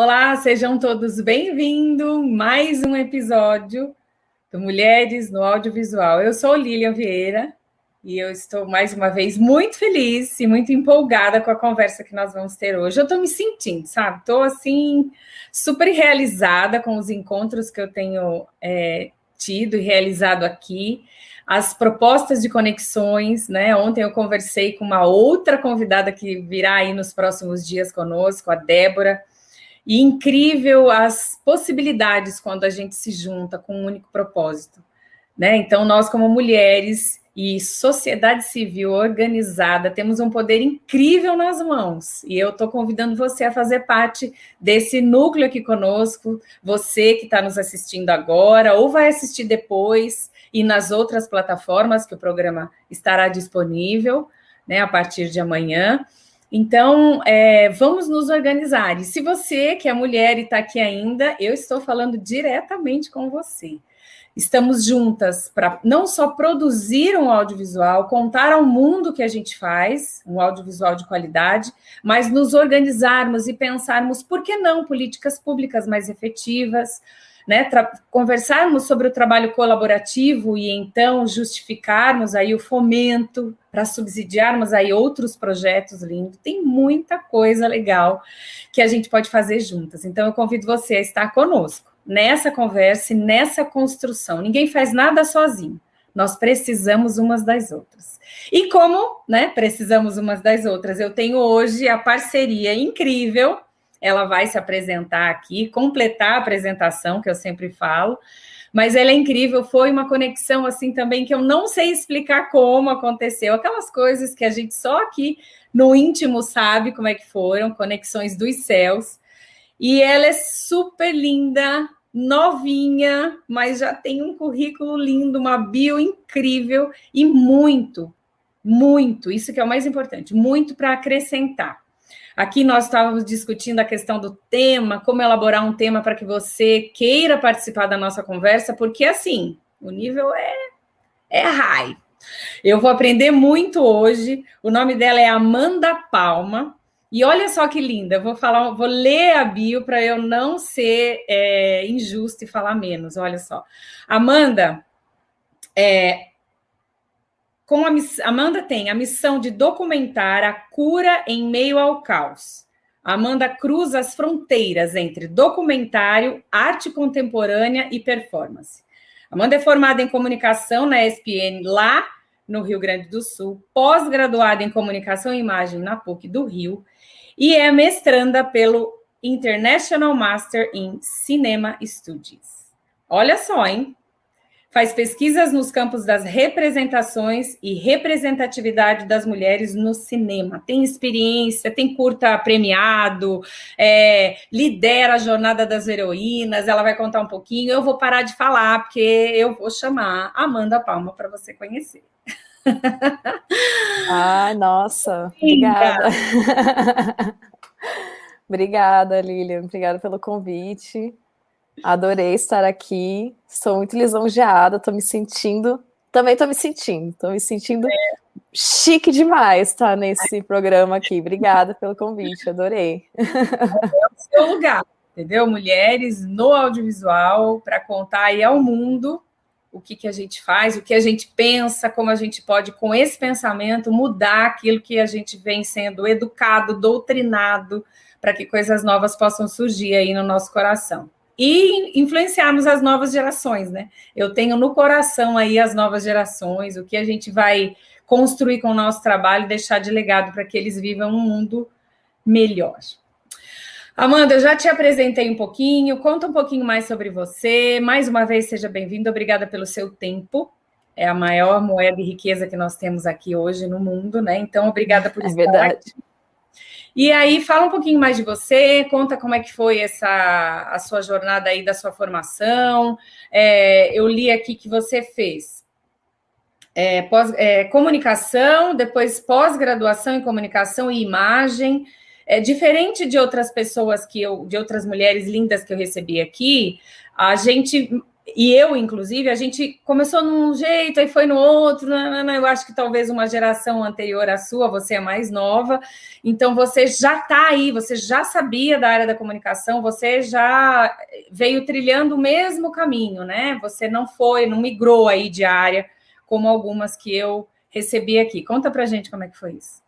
Olá, sejam todos bem-vindos. Mais um episódio do Mulheres no Audiovisual. Eu sou Lilian Vieira e eu estou mais uma vez muito feliz e muito empolgada com a conversa que nós vamos ter hoje. Eu estou me sentindo, sabe? Estou assim super realizada com os encontros que eu tenho é, tido e realizado aqui as propostas de conexões, né? Ontem eu conversei com uma outra convidada que virá aí nos próximos dias conosco, a Débora, e incrível as possibilidades quando a gente se junta com um único propósito. Né? Então, nós, como mulheres e sociedade civil organizada, temos um poder incrível nas mãos. E eu estou convidando você a fazer parte desse núcleo aqui conosco, você que está nos assistindo agora, ou vai assistir depois, e nas outras plataformas que o programa estará disponível né, a partir de amanhã. Então, é, vamos nos organizar. E se você, que é mulher e está aqui ainda, eu estou falando diretamente com você. Estamos juntas para não só produzir um audiovisual, contar ao mundo que a gente faz, um audiovisual de qualidade, mas nos organizarmos e pensarmos por que não políticas públicas mais efetivas, né, conversarmos sobre o trabalho colaborativo e então justificarmos aí o fomento para subsidiarmos aí outros projetos lindos. Tem muita coisa legal que a gente pode fazer juntas. Então eu convido você a estar conosco nessa conversa e nessa construção. Ninguém faz nada sozinho. Nós precisamos umas das outras. E como, né, precisamos umas das outras, eu tenho hoje a parceria incrível ela vai se apresentar aqui, completar a apresentação, que eu sempre falo. Mas ela é incrível, foi uma conexão assim também que eu não sei explicar como aconteceu, aquelas coisas que a gente só aqui no íntimo sabe como é que foram, conexões dos céus. E ela é super linda, novinha, mas já tem um currículo lindo, uma bio incrível e muito, muito, isso que é o mais importante, muito para acrescentar. Aqui nós estávamos discutindo a questão do tema, como elaborar um tema para que você queira participar da nossa conversa, porque assim, o nível é, é high. Eu vou aprender muito hoje. O nome dela é Amanda Palma. E olha só que linda, vou falar, vou ler a bio para eu não ser é, injusto e falar menos. Olha só. Amanda é, com a Amanda tem a missão de documentar a cura em meio ao caos. Amanda cruza as fronteiras entre documentário, arte contemporânea e performance. Amanda é formada em comunicação na ESPN lá no Rio Grande do Sul, pós-graduada em comunicação e imagem na PUC do Rio e é mestranda pelo International Master in Cinema Studies. Olha só, hein? Faz pesquisas nos campos das representações e representatividade das mulheres no cinema. Tem experiência, tem curta premiado, é, lidera a jornada das heroínas. Ela vai contar um pouquinho. Eu vou parar de falar, porque eu vou chamar Amanda Palma para você conhecer. Ai, nossa, obrigada. obrigada, Lilian. Obrigada pelo convite. Adorei estar aqui. Estou muito lisonjeada, estou me sentindo. Também estou me sentindo, estou me sentindo é. chique demais estar nesse programa aqui. Obrigada pelo convite, adorei. É o seu lugar, entendeu? Mulheres no audiovisual para contar aí ao mundo o que, que a gente faz, o que a gente pensa, como a gente pode, com esse pensamento, mudar aquilo que a gente vem sendo educado, doutrinado, para que coisas novas possam surgir aí no nosso coração e influenciarmos as novas gerações, né? Eu tenho no coração aí as novas gerações, o que a gente vai construir com o nosso trabalho e deixar de legado para que eles vivam um mundo melhor. Amanda, eu já te apresentei um pouquinho, conta um pouquinho mais sobre você. Mais uma vez, seja bem-vindo, obrigada pelo seu tempo. É a maior moeda e riqueza que nós temos aqui hoje no mundo, né? Então, obrigada por é estar verdade. aqui. E aí, fala um pouquinho mais de você, conta como é que foi essa a sua jornada aí da sua formação. É, eu li aqui que você fez é, pós, é, comunicação, depois pós-graduação em comunicação e imagem. É, diferente de outras pessoas que eu, de outras mulheres lindas que eu recebi aqui, a gente e eu, inclusive, a gente começou num jeito, aí foi no outro. Não, não, eu acho que talvez uma geração anterior à sua, você é mais nova, então você já está aí, você já sabia da área da comunicação, você já veio trilhando o mesmo caminho, né? Você não foi, não migrou aí de área, como algumas que eu recebi aqui. Conta pra gente como é que foi isso.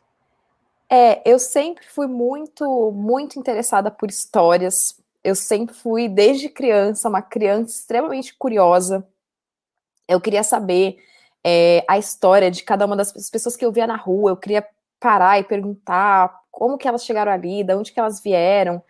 É, eu sempre fui muito, muito interessada por histórias, eu sempre fui, desde criança, uma criança extremamente curiosa. Eu queria saber é, a história de cada uma das pessoas que eu via na rua. Eu queria parar e perguntar como que elas chegaram ali, de onde que elas vieram.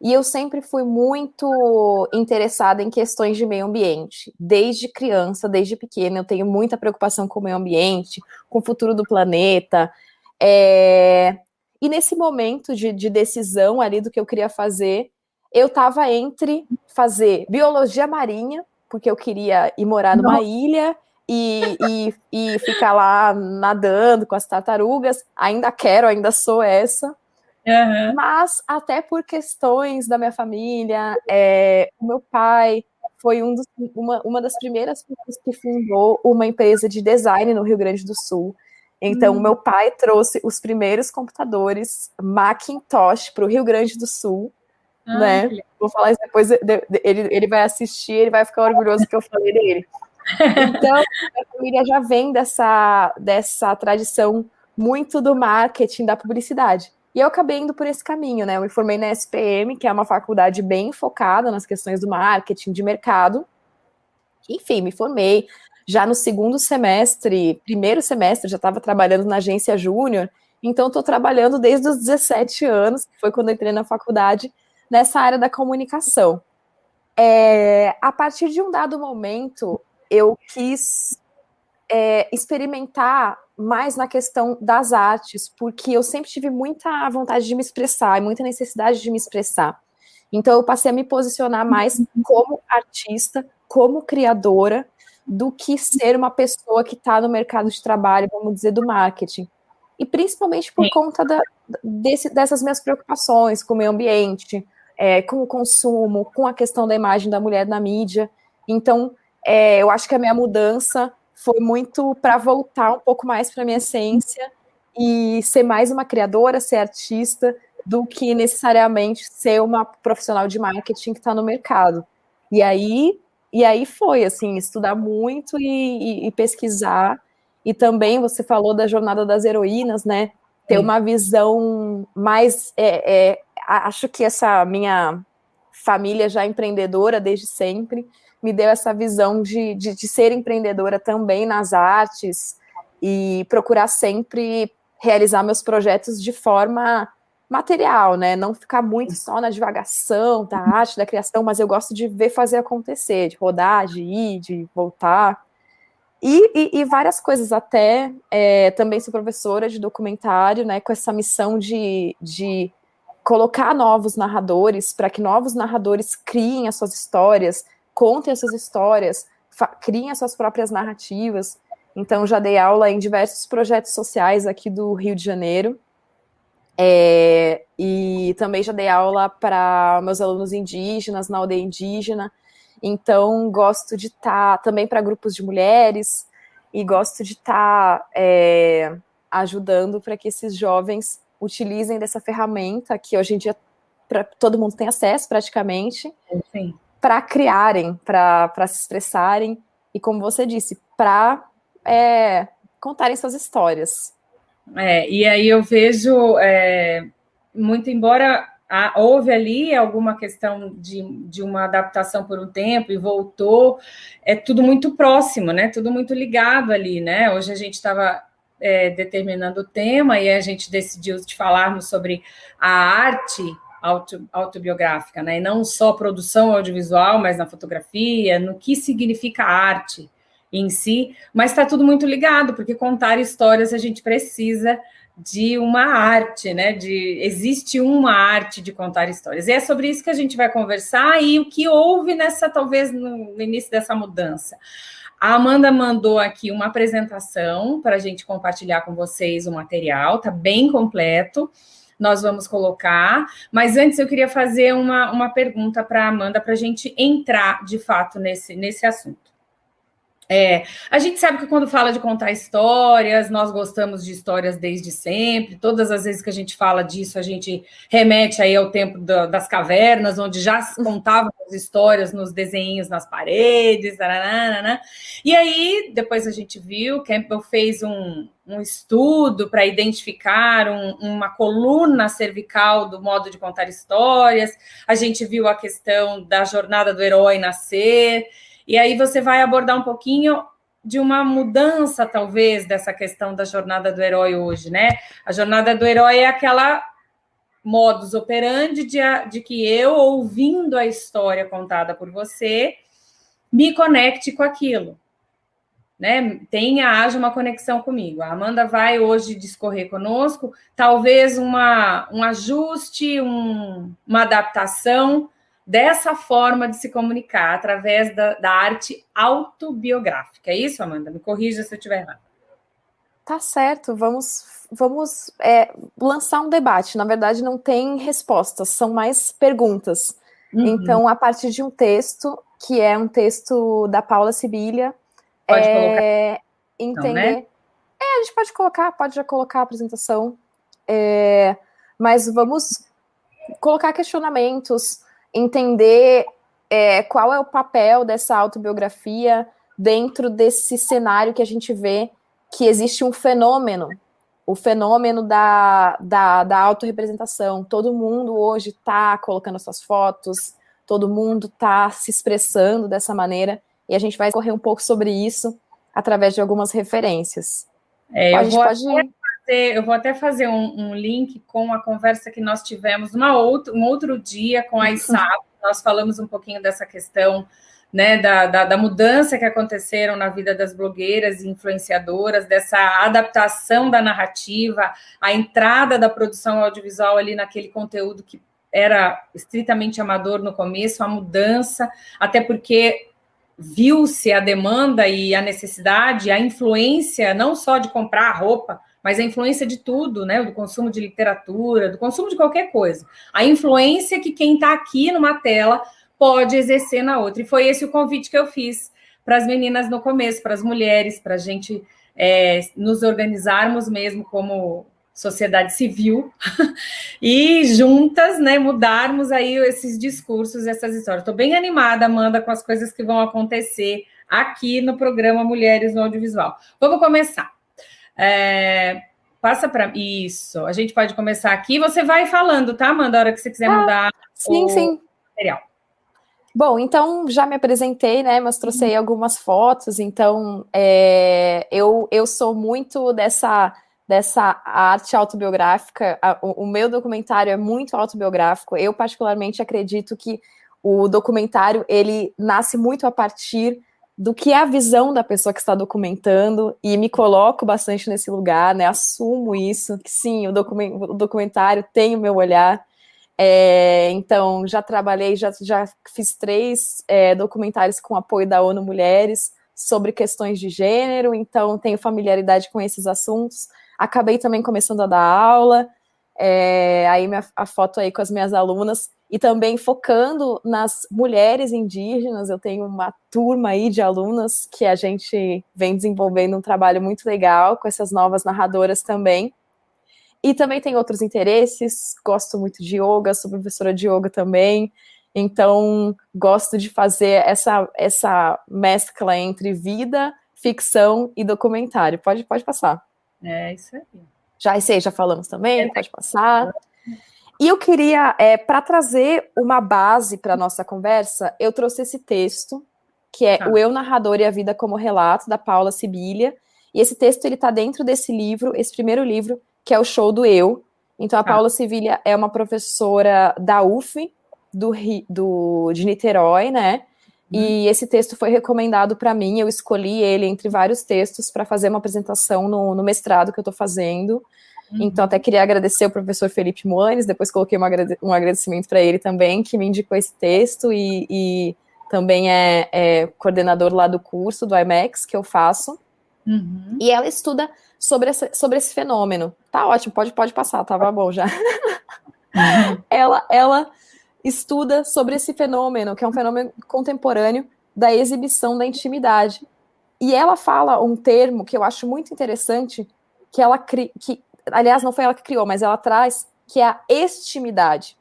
E eu sempre fui muito interessada em questões de meio ambiente. Desde criança, desde pequena, eu tenho muita preocupação com o meio ambiente, com o futuro do planeta. É... E nesse momento de, de decisão ali do que eu queria fazer, eu estava entre fazer biologia marinha, porque eu queria ir morar numa Nossa. ilha e, e, e, ficar lá nadando com as tartarugas. Ainda quero, ainda sou essa. Uhum. Mas até por questões da minha família, é, o meu pai foi um dos, uma, uma das primeiras pessoas que fundou uma empresa de design no Rio Grande do Sul. Então, hum. meu pai trouxe os primeiros computadores Macintosh para o Rio Grande do Sul né? Vou falar isso depois, ele, ele vai assistir, ele vai ficar orgulhoso que eu falei dele. Então, a família já vem dessa, dessa tradição muito do marketing, da publicidade. E eu acabei indo por esse caminho, né? Eu me formei na SPM, que é uma faculdade bem focada nas questões do marketing, de mercado. Enfim, me formei. Já no segundo semestre, primeiro semestre, já estava trabalhando na agência júnior. Então, estou trabalhando desde os 17 anos, que foi quando entrei na faculdade, nessa área da comunicação. É, a partir de um dado momento, eu quis é, experimentar mais na questão das artes, porque eu sempre tive muita vontade de me expressar e muita necessidade de me expressar. Então, eu passei a me posicionar mais como artista, como criadora, do que ser uma pessoa que está no mercado de trabalho, vamos dizer, do marketing. E principalmente por Sim. conta da, desse, dessas minhas preocupações com o meio ambiente, é, com o consumo, com a questão da imagem da mulher na mídia. Então, é, eu acho que a minha mudança foi muito para voltar um pouco mais para minha essência e ser mais uma criadora, ser artista, do que necessariamente ser uma profissional de marketing que está no mercado. E aí, e aí foi assim, estudar muito e, e, e, pesquisar. E também você falou da jornada das heroínas, né? Ter uma visão mais é, é, acho que essa minha família já empreendedora desde sempre me deu essa visão de, de, de ser empreendedora também nas artes e procurar sempre realizar meus projetos de forma material, né? Não ficar muito só na divagação da arte, da criação, mas eu gosto de ver fazer acontecer, de rodar, de ir, de voltar. E, e, e várias coisas, até é, também sou professora de documentário, né? Com essa missão de, de colocar novos narradores para que novos narradores criem as suas histórias, contem essas histórias, criem as suas próprias narrativas. Então, já dei aula em diversos projetos sociais aqui do Rio de Janeiro. É, e também já dei aula para meus alunos indígenas na aldeia indígena. Então, gosto de estar tá, também para grupos de mulheres e gosto de estar tá, é, ajudando para que esses jovens utilizem dessa ferramenta que hoje em dia pra, todo mundo tem acesso praticamente para criarem, para se expressarem e, como você disse, para é, contarem suas histórias. É, e aí eu vejo, é, muito embora houve ali alguma questão de, de uma adaptação por um tempo e voltou, é tudo muito próximo, né? Tudo muito ligado ali, né? Hoje a gente estava é, determinando o tema e a gente decidiu de falarmos sobre a arte auto, autobiográfica, né? E não só produção audiovisual, mas na fotografia, no que significa arte em si, mas está tudo muito ligado, porque contar histórias a gente precisa de uma arte, né? De existe uma arte de contar histórias. E é sobre isso que a gente vai conversar e o que houve nessa talvez no início dessa mudança A Amanda mandou aqui uma apresentação para a gente compartilhar com vocês o material, tá bem completo. Nós vamos colocar, mas antes eu queria fazer uma, uma pergunta para a Amanda para a gente entrar de fato nesse, nesse assunto. É, a gente sabe que quando fala de contar histórias, nós gostamos de histórias desde sempre. Todas as vezes que a gente fala disso, a gente remete aí ao tempo da, das cavernas, onde já se contavam as histórias nos desenhos nas paredes. Taranana. E aí, depois a gente viu, Campbell fez um, um estudo para identificar um, uma coluna cervical do modo de contar histórias. A gente viu a questão da jornada do herói nascer. E aí você vai abordar um pouquinho de uma mudança, talvez, dessa questão da jornada do herói hoje, né? A jornada do herói é aquela modus operandi de, de que eu, ouvindo a história contada por você, me conecte com aquilo. Né, tenha, haja uma conexão comigo. A Amanda vai hoje discorrer conosco, talvez uma, um ajuste, um, uma adaptação dessa forma de se comunicar, através da, da arte autobiográfica. É isso, Amanda? Me corrija se eu estiver errado. Tá certo, vamos, vamos é, lançar um debate. Na verdade, não tem respostas, são mais perguntas. Uhum. Então, a partir de um texto, que é um texto da Paula Sibilha, pode é, colocar. Entender. Então, né? É, a gente pode colocar, pode já colocar a apresentação. É, mas vamos colocar questionamentos entender é, qual é o papel dessa autobiografia dentro desse cenário que a gente vê que existe um fenômeno, o fenômeno da, da, da autorrepresentação. Todo mundo hoje está colocando suas fotos, todo mundo está se expressando dessa maneira, e a gente vai correr um pouco sobre isso através de algumas referências. É, eu, vou pode... fazer, eu, vou até fazer um, um, link com a conversa que nós tivemos uma outro, um outro dia com a ISAP, nós falamos um pouquinho dessa questão né, da, da, da, mudança que aconteceram na vida das blogueiras e influenciadoras, dessa adaptação da narrativa, a entrada da produção audiovisual ali naquele conteúdo que era estritamente amador no começo, a mudança, até porque viu-se a demanda e a necessidade, a influência não só de comprar roupa, mas a influência de tudo, né? Do consumo de literatura, do consumo de qualquer coisa. A influência que quem está aqui numa tela pode exercer na outra. E foi esse o convite que eu fiz para as meninas no começo, para as mulheres, para a gente é, nos organizarmos mesmo como sociedade civil e juntas, né, mudarmos aí esses discursos, essas histórias. Estou bem animada, Amanda, com as coisas que vão acontecer aqui no programa Mulheres no Audiovisual. Vamos começar. É, passa para isso. A gente pode começar aqui. Você vai falando, tá, Amanda? A hora que você quiser ah, mudar sim, o sim. material. Bom, então já me apresentei, né? Mas trouxe aí algumas fotos. Então, é, eu, eu sou muito dessa dessa arte autobiográfica. O, o meu documentário é muito autobiográfico. Eu particularmente acredito que o documentário ele nasce muito a partir do que é a visão da pessoa que está documentando e me coloco bastante nesse lugar, né? Assumo isso, que sim, o, documentário tem o meu olhar. É, então, já trabalhei, já, já fiz três é, documentários com apoio da ONU Mulheres sobre questões de gênero, então tenho familiaridade com esses assuntos. Acabei também começando a dar aula, é, aí minha, a foto aí com as minhas alunas, e também focando nas mulheres indígenas. Eu tenho uma turma aí de alunas que a gente vem desenvolvendo um trabalho muito legal com essas novas narradoras também. E também tem outros interesses, gosto muito de yoga, sou professora de yoga também, então gosto de fazer essa, essa mescla entre vida, ficção e documentário. Pode, pode passar. É isso aí. Já sei, já falamos também, é. pode passar. E eu queria, é, para trazer uma base para a nossa conversa, eu trouxe esse texto, que é tá. O Eu Narrador e a Vida como Relato, da Paula Sibilha. E esse texto ele está dentro desse livro, esse primeiro livro, que é o Show do Eu. Então, a tá. Paula Sibilha é uma professora da UF, do, do, de Niterói, né? Uhum. E esse texto foi recomendado para mim, eu escolhi ele entre vários textos para fazer uma apresentação no, no mestrado que eu estou fazendo. Uhum. Então, até queria agradecer o professor Felipe Moanes, depois coloquei um agradecimento para ele também, que me indicou esse texto e, e também é, é, coordenador lá do curso do IMAX que eu faço. Uhum. E ela estuda sobre, essa, sobre esse fenômeno. Tá ótimo, pode, pode passar, tava bom já. Uhum. ela, ela estuda sobre esse fenômeno, que é um fenômeno contemporâneo da exibição da intimidade. E ela fala um termo que eu acho muito interessante, que ela que aliás não foi ela que criou, mas ela traz, que é a estimidade.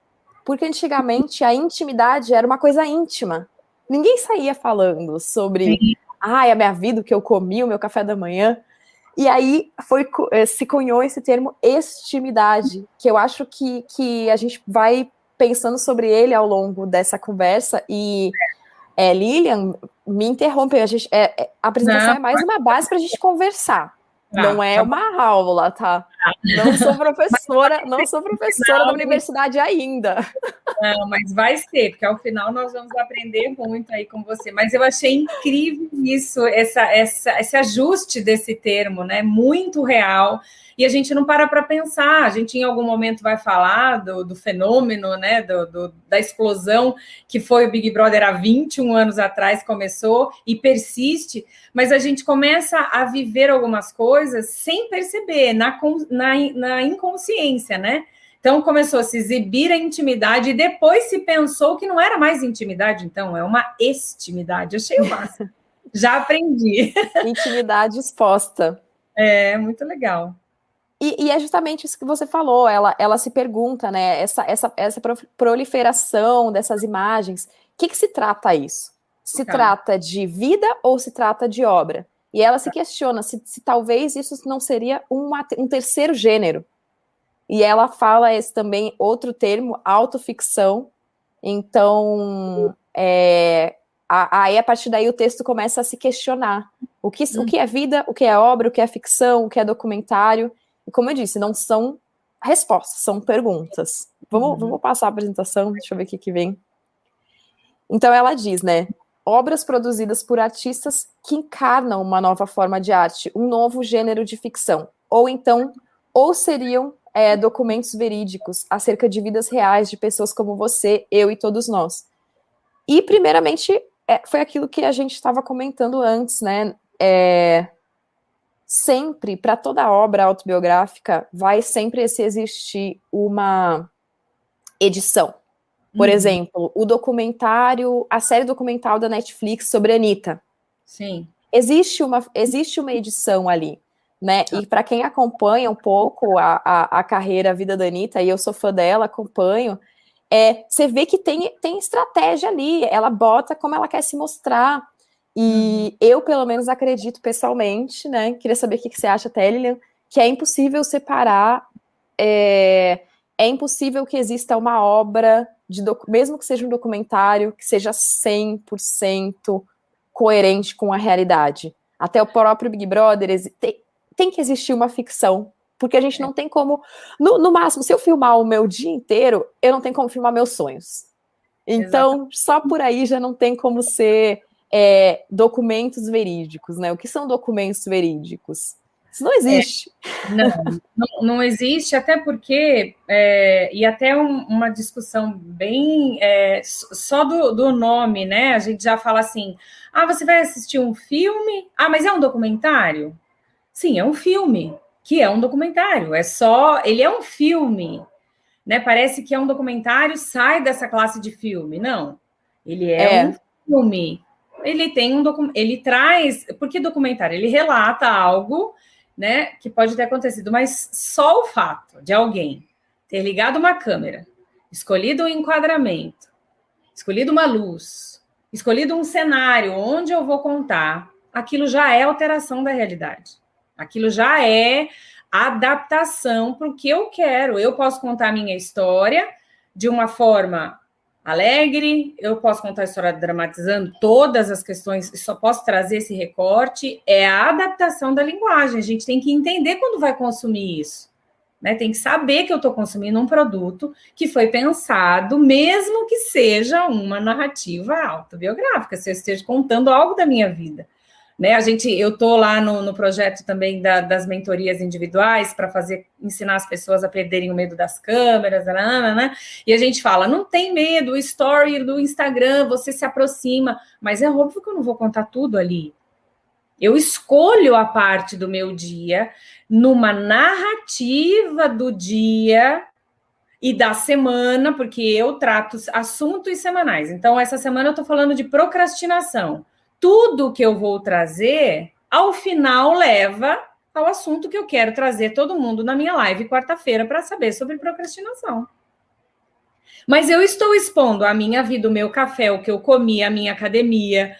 Porque antigamente a intimidade era uma coisa íntima. Ninguém saía falando sobre, ai, ah, a minha vida, o que eu comi, o meu café da manhã. E aí foi, eh, se cunhou esse termo estimidade, que eu acho que, que a gente vai pensando sobre ele ao longo dessa conversa. E é, Lilian, me interrompe, a, gente, é, é, a apresentação Não, é mais uma base para a gente conversar. Ah, não é tá uma aula, tá? Ah. Não sou professora, não sou professora da universidade ainda. Não, mas vai ser, porque ao final nós vamos aprender muito aí com você. Mas eu achei incrível isso, essa, essa, esse ajuste desse termo, né? Muito real e a gente não para para pensar. A gente em algum momento vai falar do, do fenômeno, né, do, do, da explosão que foi o Big Brother há 21 anos atrás, começou e persiste, mas a gente começa a viver algumas coisas sem perceber, na, na, na inconsciência, né? Então começou a se exibir a intimidade e depois se pensou que não era mais intimidade, então é uma estimidade. Achei o máximo. Já aprendi. Intimidade exposta. É, muito legal. E, e, é justamente isso que você falou, ela, ela se pergunta, né, essa, essa, essa proliferação dessas imagens, o que, que se trata isso? Se trata de vida ou se trata de obra? E ela se questiona se, se talvez isso não seria uma, um terceiro gênero. E ela fala esse também outro termo, autoficção. Então, é, aí a partir daí o texto começa a se questionar. O que, o que é vida, o que é obra, o que é ficção, o que é documentário. E como eu disse, não são respostas, são perguntas. Vamos, uhum. vamos passar a apresentação, deixa eu ver o que, que vem. Então ela diz, né? Obras produzidas por artistas que encarnam uma nova forma de arte, um novo gênero de ficção. Ou então, ou seriam é, documentos verídicos acerca de vidas reais de pessoas como você, eu e todos nós. E, primeiramente, é, foi aquilo que a gente estava comentando antes, né? É, sempre, para toda obra autobiográfica, vai sempre existir uma edição. Por uhum. exemplo, o documentário, a série documental da Netflix sobre a Anitta. Sim. Existe uma, existe uma edição ali, né? E para quem acompanha um pouco a, a, a, carreira, a vida da Anitta, e eu sou fã dela, acompanho, é, você vê que tem, tem estratégia ali, ela bota como ela quer se mostrar, e uhum. eu, pelo menos, acredito pessoalmente, né? Queria saber o que, você acha, Lilian, que é impossível separar. É, é impossível que exista uma obra, de mesmo que seja um documentário, que seja 100% coerente com a realidade. Até o próprio Big Brother tem, tem que existir uma ficção porque a gente não tem como. No, no, máximo, se eu filmar o meu dia inteiro, eu não tenho como filmar meus sonhos. Então, Exatamente. só por aí já não tem como ser é, documentos verídicos, né? O que são documentos verídicos? Isso não existe. É, não, não, não, existe, até porque, é, e até um, uma discussão bem é, só do, do nome, né? A gente já fala assim: ah, você vai assistir um filme? Ah, mas é um documentário? Sim, é um filme, que é um documentário, é só, ele é um filme, né? Parece que é um documentário, sai dessa classe de filme. Não, ele é, é. um filme ele tem um ele traz, porque documentário, ele relata algo, né, que pode ter acontecido, mas só o fato de alguém ter ligado uma câmera, escolhido um enquadramento, escolhido uma luz, escolhido um cenário onde eu vou contar, aquilo já é alteração da realidade. Aquilo já é adaptação para o que eu quero. Eu posso contar a minha história de uma forma alegre, eu posso contar a história dramatizando todas as questões, só posso trazer esse recorte, é a adaptação da linguagem. A gente tem que entender quando vai consumir isso. Né? Tem que saber que eu estou consumindo um produto que foi pensado, mesmo que seja uma narrativa autobiográfica, se eu esteja contando algo da minha vida. Né? A gente, eu tô lá no, no projeto também da, das mentorias individuais para fazer, ensinar as pessoas a perderem o medo das câmeras, né, né, né? E a gente fala, não tem medo, o story do Instagram, você se aproxima, mas é óbvio que eu não vou contar tudo ali. Eu escolho a parte do meu dia numa narrativa do dia e da semana, porque eu trato assuntos semanais. Então, essa semana eu estou falando de procrastinação tudo que eu vou trazer, ao final, leva ao assunto que eu quero trazer todo mundo na minha live quarta-feira para saber sobre procrastinação. Mas eu estou expondo a minha vida, o meu café, o que eu comi, a minha academia,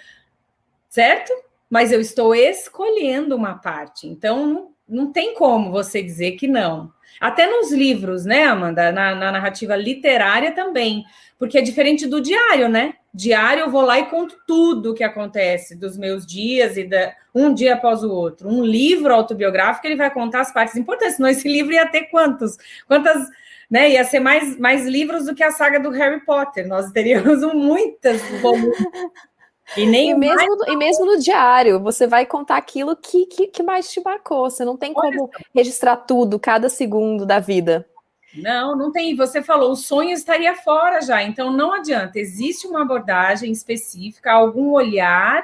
certo? Mas eu estou escolhendo uma parte. Então, não, tem como você dizer que não. Até nos livros, né, Amanda? Na, na narrativa literária também. Porque é diferente do diário, né? Diário eu vou lá e conto tudo o que acontece dos meus dias e da, um dia após o outro. Um livro autobiográfico ele vai contar as partes importantes. Senão esse livro ia ter quantos? Quantas, né? Ia ser mais, mais livros do que a saga do Harry Potter. Nós teríamos muitas E, nem e, mesmo, mais... e mesmo no diário, você vai contar aquilo que, que, que mais te marcou. Você não tem como registrar tudo, cada segundo da vida. Não, não tem. Você falou, o sonho estaria fora já. Então não adianta. Existe uma abordagem específica, algum olhar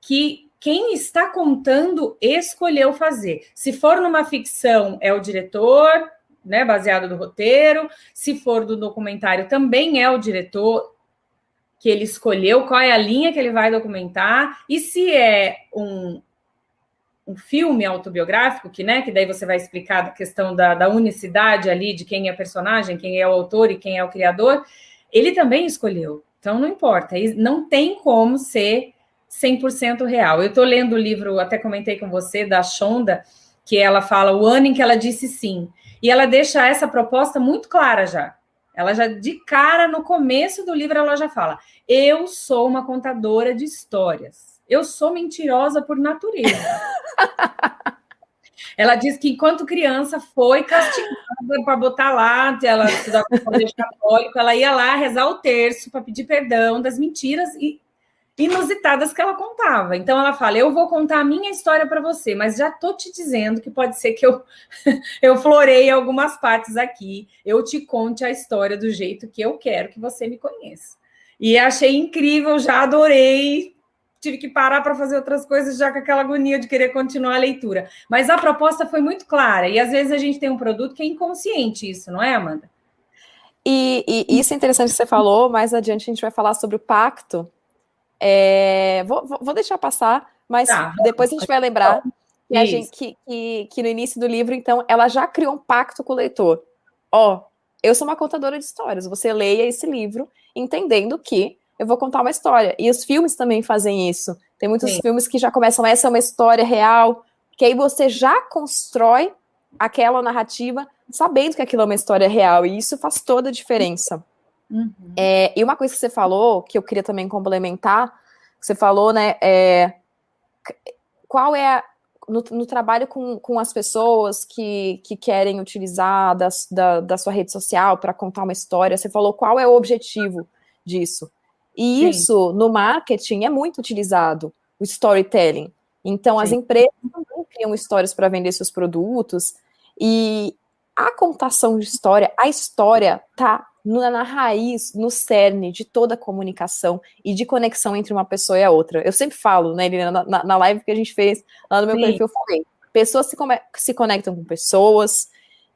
que quem está contando escolheu fazer. Se for numa ficção, é o diretor, né, baseado no roteiro. Se for do documentário, também é o diretor que ele escolheu, qual é a linha que ele vai documentar. E se é um, um filme autobiográfico, que, né, que daí você vai explicar a questão da, da unicidade ali de quem é personagem, quem é o autor e quem é o criador, ele também escolheu. Então não importa, não tem como ser 100% real. Eu estou lendo o livro, até comentei com você, da Shonda, que ela fala o ano em que ela disse sim. E ela deixa essa proposta muito clara já. Ela já, de cara, no começo do livro, ela já fala: Eu sou uma contadora de histórias. Eu sou mentirosa por natureza. Ela diz que enquanto criança foi castigada para botar lá, ela estudava no colégio católico, ela ia lá rezar o terço para pedir perdão das mentiras e inusitadas que ela contava. Então ela fala: "Eu vou contar a minha história para você, mas já tô te dizendo que pode ser que eu eu florei algumas partes aqui, eu te conte a história do jeito que eu quero que você me conheça". E achei incrível, já adorei tive que parar para fazer outras coisas já com aquela agonia de querer continuar a leitura. Mas a proposta foi muito clara, e às vezes a gente tem um produto que é inconsciente isso, não é, Amanda? E, e isso é interessante que você falou, mais adiante a gente vai falar sobre o pacto. É, vou, vou, deixar passar, mas tá, depois a gente vai lembrar que, a gente, que, que, que, no início do livro, então, ela já criou um pacto com o leitor. Ó, eu sou uma contadora de histórias, você leia esse livro entendendo que eu vou contar uma história. E os filmes também fazem isso. Tem muitos Sim. filmes que já começam, essa é uma história real, que aí você já constrói aquela narrativa sabendo que aquilo é uma história real, e isso faz toda a diferença. Uhum. É, e uma coisa que você falou, que eu queria também complementar, você falou, né, é, qual é a, no, no, trabalho com, com as pessoas que, que querem utilizar das, da, da sua rede social para contar uma história, você falou qual é o objetivo disso. E Sim. isso no marketing é muito utilizado, o storytelling. Então, Sim. as empresas também criam histórias para vender seus produtos e a contação de história, a história está na raiz, no cerne de toda a comunicação e de conexão entre uma pessoa e a outra. Eu sempre falo, né, Helena, na, na live que a gente fez lá no meu Sim. perfil, eu falei, pessoas se, se conectam com pessoas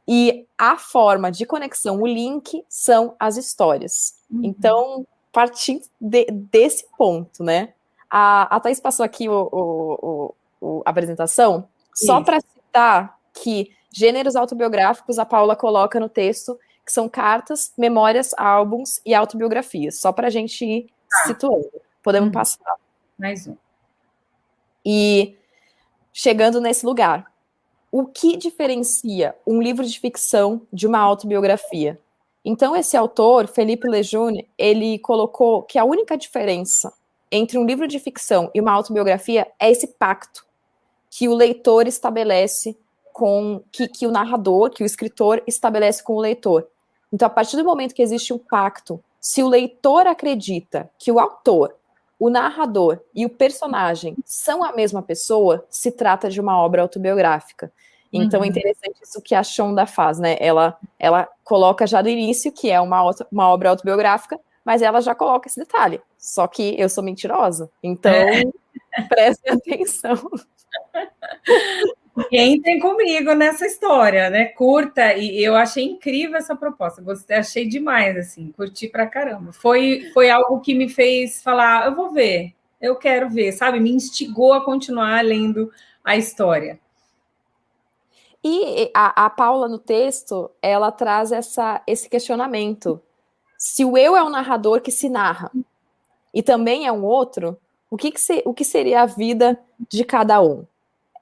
e a forma de conexão, o link, são as histórias. Uhum. Então, partir de, desse ponto, né? A, a Thaís passou aqui o, o, o a apresentação, só para citar que gêneros autobiográficos a Paula coloca no texto, que são cartas, memórias, álbuns e autobiografias, só para a gente ir ah. situando. Podemos uhum. passar. Mais um. E chegando nesse lugar, o que diferencia um livro de ficção de uma autobiografia? Então, esse autor, Felipe Lejeune, ele colocou que a única diferença entre um livro de ficção e uma autobiografia é esse pacto que o leitor estabelece com que, que o narrador, que o escritor estabelece com o leitor. Então, a partir do momento que existe um pacto, se o leitor acredita que o autor o narrador e o personagem são a mesma pessoa, se trata de uma obra autobiográfica. Então é interessante isso que a Shonda faz, né? Ela, ela coloca já do início que é uma, uma obra autobiográfica, mas ela já coloca esse detalhe. Só que eu sou mentirosa. Então, é. prestem atenção. Entrem comigo nessa história, né? Curta, e eu achei incrível essa proposta. Gostei, achei demais, assim, curti pra caramba. Foi, foi algo que me fez falar: eu vou ver, eu quero ver, sabe? Me instigou a continuar lendo a história. E a, a Paula, no texto, ela traz essa, esse questionamento. Se o eu é o narrador que se narra e também é um outro, o que, que, se, o que seria a vida de cada um?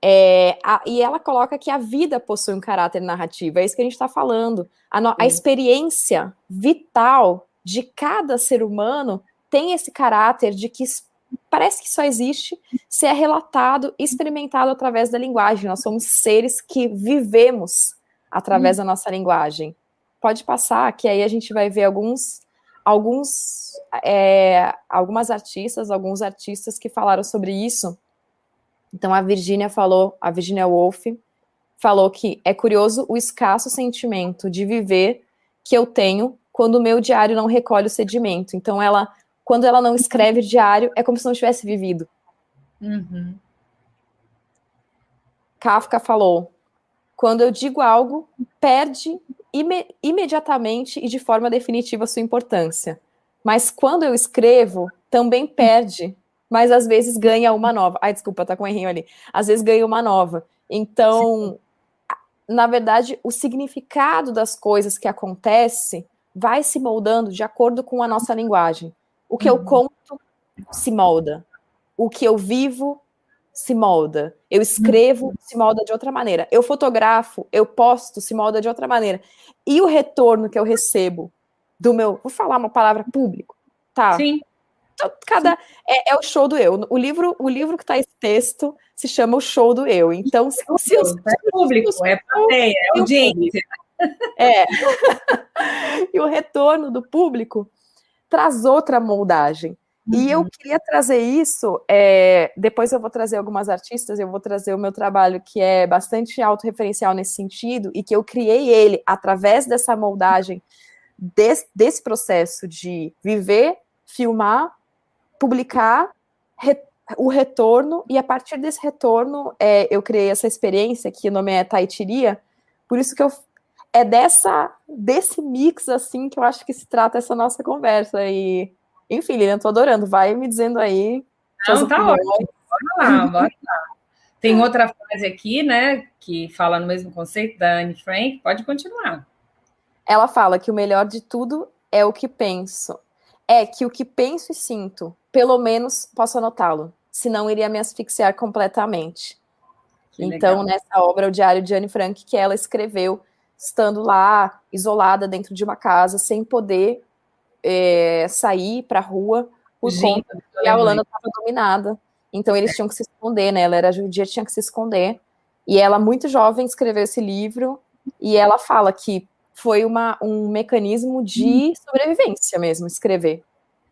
É, a, e ela coloca que a vida possui um caráter narrativo, é isso que a gente está falando. A, no, a experiência vital de cada ser humano tem esse caráter de que parece que só existe se é relatado, experimentado através da linguagem. Nós somos seres que vivemos através hum. da nossa linguagem. Pode passar, que aí a gente vai ver alguns, alguns, é, algumas artistas, alguns artistas que falaram sobre isso. Então a Virginia falou, a Virginia Woolf falou que é curioso o escasso sentimento de viver que eu tenho quando o meu diário não recolhe o sedimento. Então ela quando ela não escreve diário, é como se não tivesse vivido. Uhum. Kafka falou: quando eu digo algo, perde ime imediatamente e de forma definitiva sua importância. Mas quando eu escrevo, também perde, mas às vezes ganha uma nova. Ai, desculpa, tá com um errinho ali. Às vezes ganha uma nova. Então, Sim. na verdade, o significado das coisas que acontece vai se moldando de acordo com a nossa linguagem. O que eu uhum. conto se molda. O que eu vivo se molda. Eu escrevo, uhum. se molda de outra maneira. Eu fotografo, eu posto, se molda de outra maneira. E o retorno que eu recebo do meu. Vou falar uma palavra público, tá? Sim. Cada é, é, o show do eu. O livro, o livro que está esse texto se chama o show do eu. Então, se, se, é público, é plateia, é audiência. É. e o retorno do público traz outra moldagem. Uhum. E eu uhum. queria trazer isso, é, depois eu vou trazer algumas artistas, eu vou trazer o meu trabalho que é bastante autorreferencial nesse sentido, e que eu criei ele através dessa moldagem, desse, desse processo de viver, filmar, publicar, re, o retorno, e a partir desse retorno é, eu criei essa experiência, que o nome é Taitiria, por isso que eu é dessa desse mix assim que eu acho que se trata essa nossa conversa e enfim, Lilian, tô adorando. Vai me dizendo aí. Não, tá opiniões. ótimo. Bora lá, bora lá. Tem outra frase aqui, né, que fala no mesmo conceito da Anne Frank. Pode continuar. Ela fala que o melhor de tudo é o que penso. É que o que penso e sinto, pelo menos posso anotá-lo, senão iria me asfixiar completamente. Que então, legal. nessa obra, o Diário de Anne Frank, que ela escreveu estando lá, isolada dentro de uma casa, sem poder é, sair para a rua, por Gente, conta que a Holanda estava dominada. Então eles tinham que se esconder, né? Ela era judia, tinha que se esconder. E ela, muito jovem, escreveu esse livro e ela fala que foi uma, um mecanismo de sobrevivência mesmo, escrever.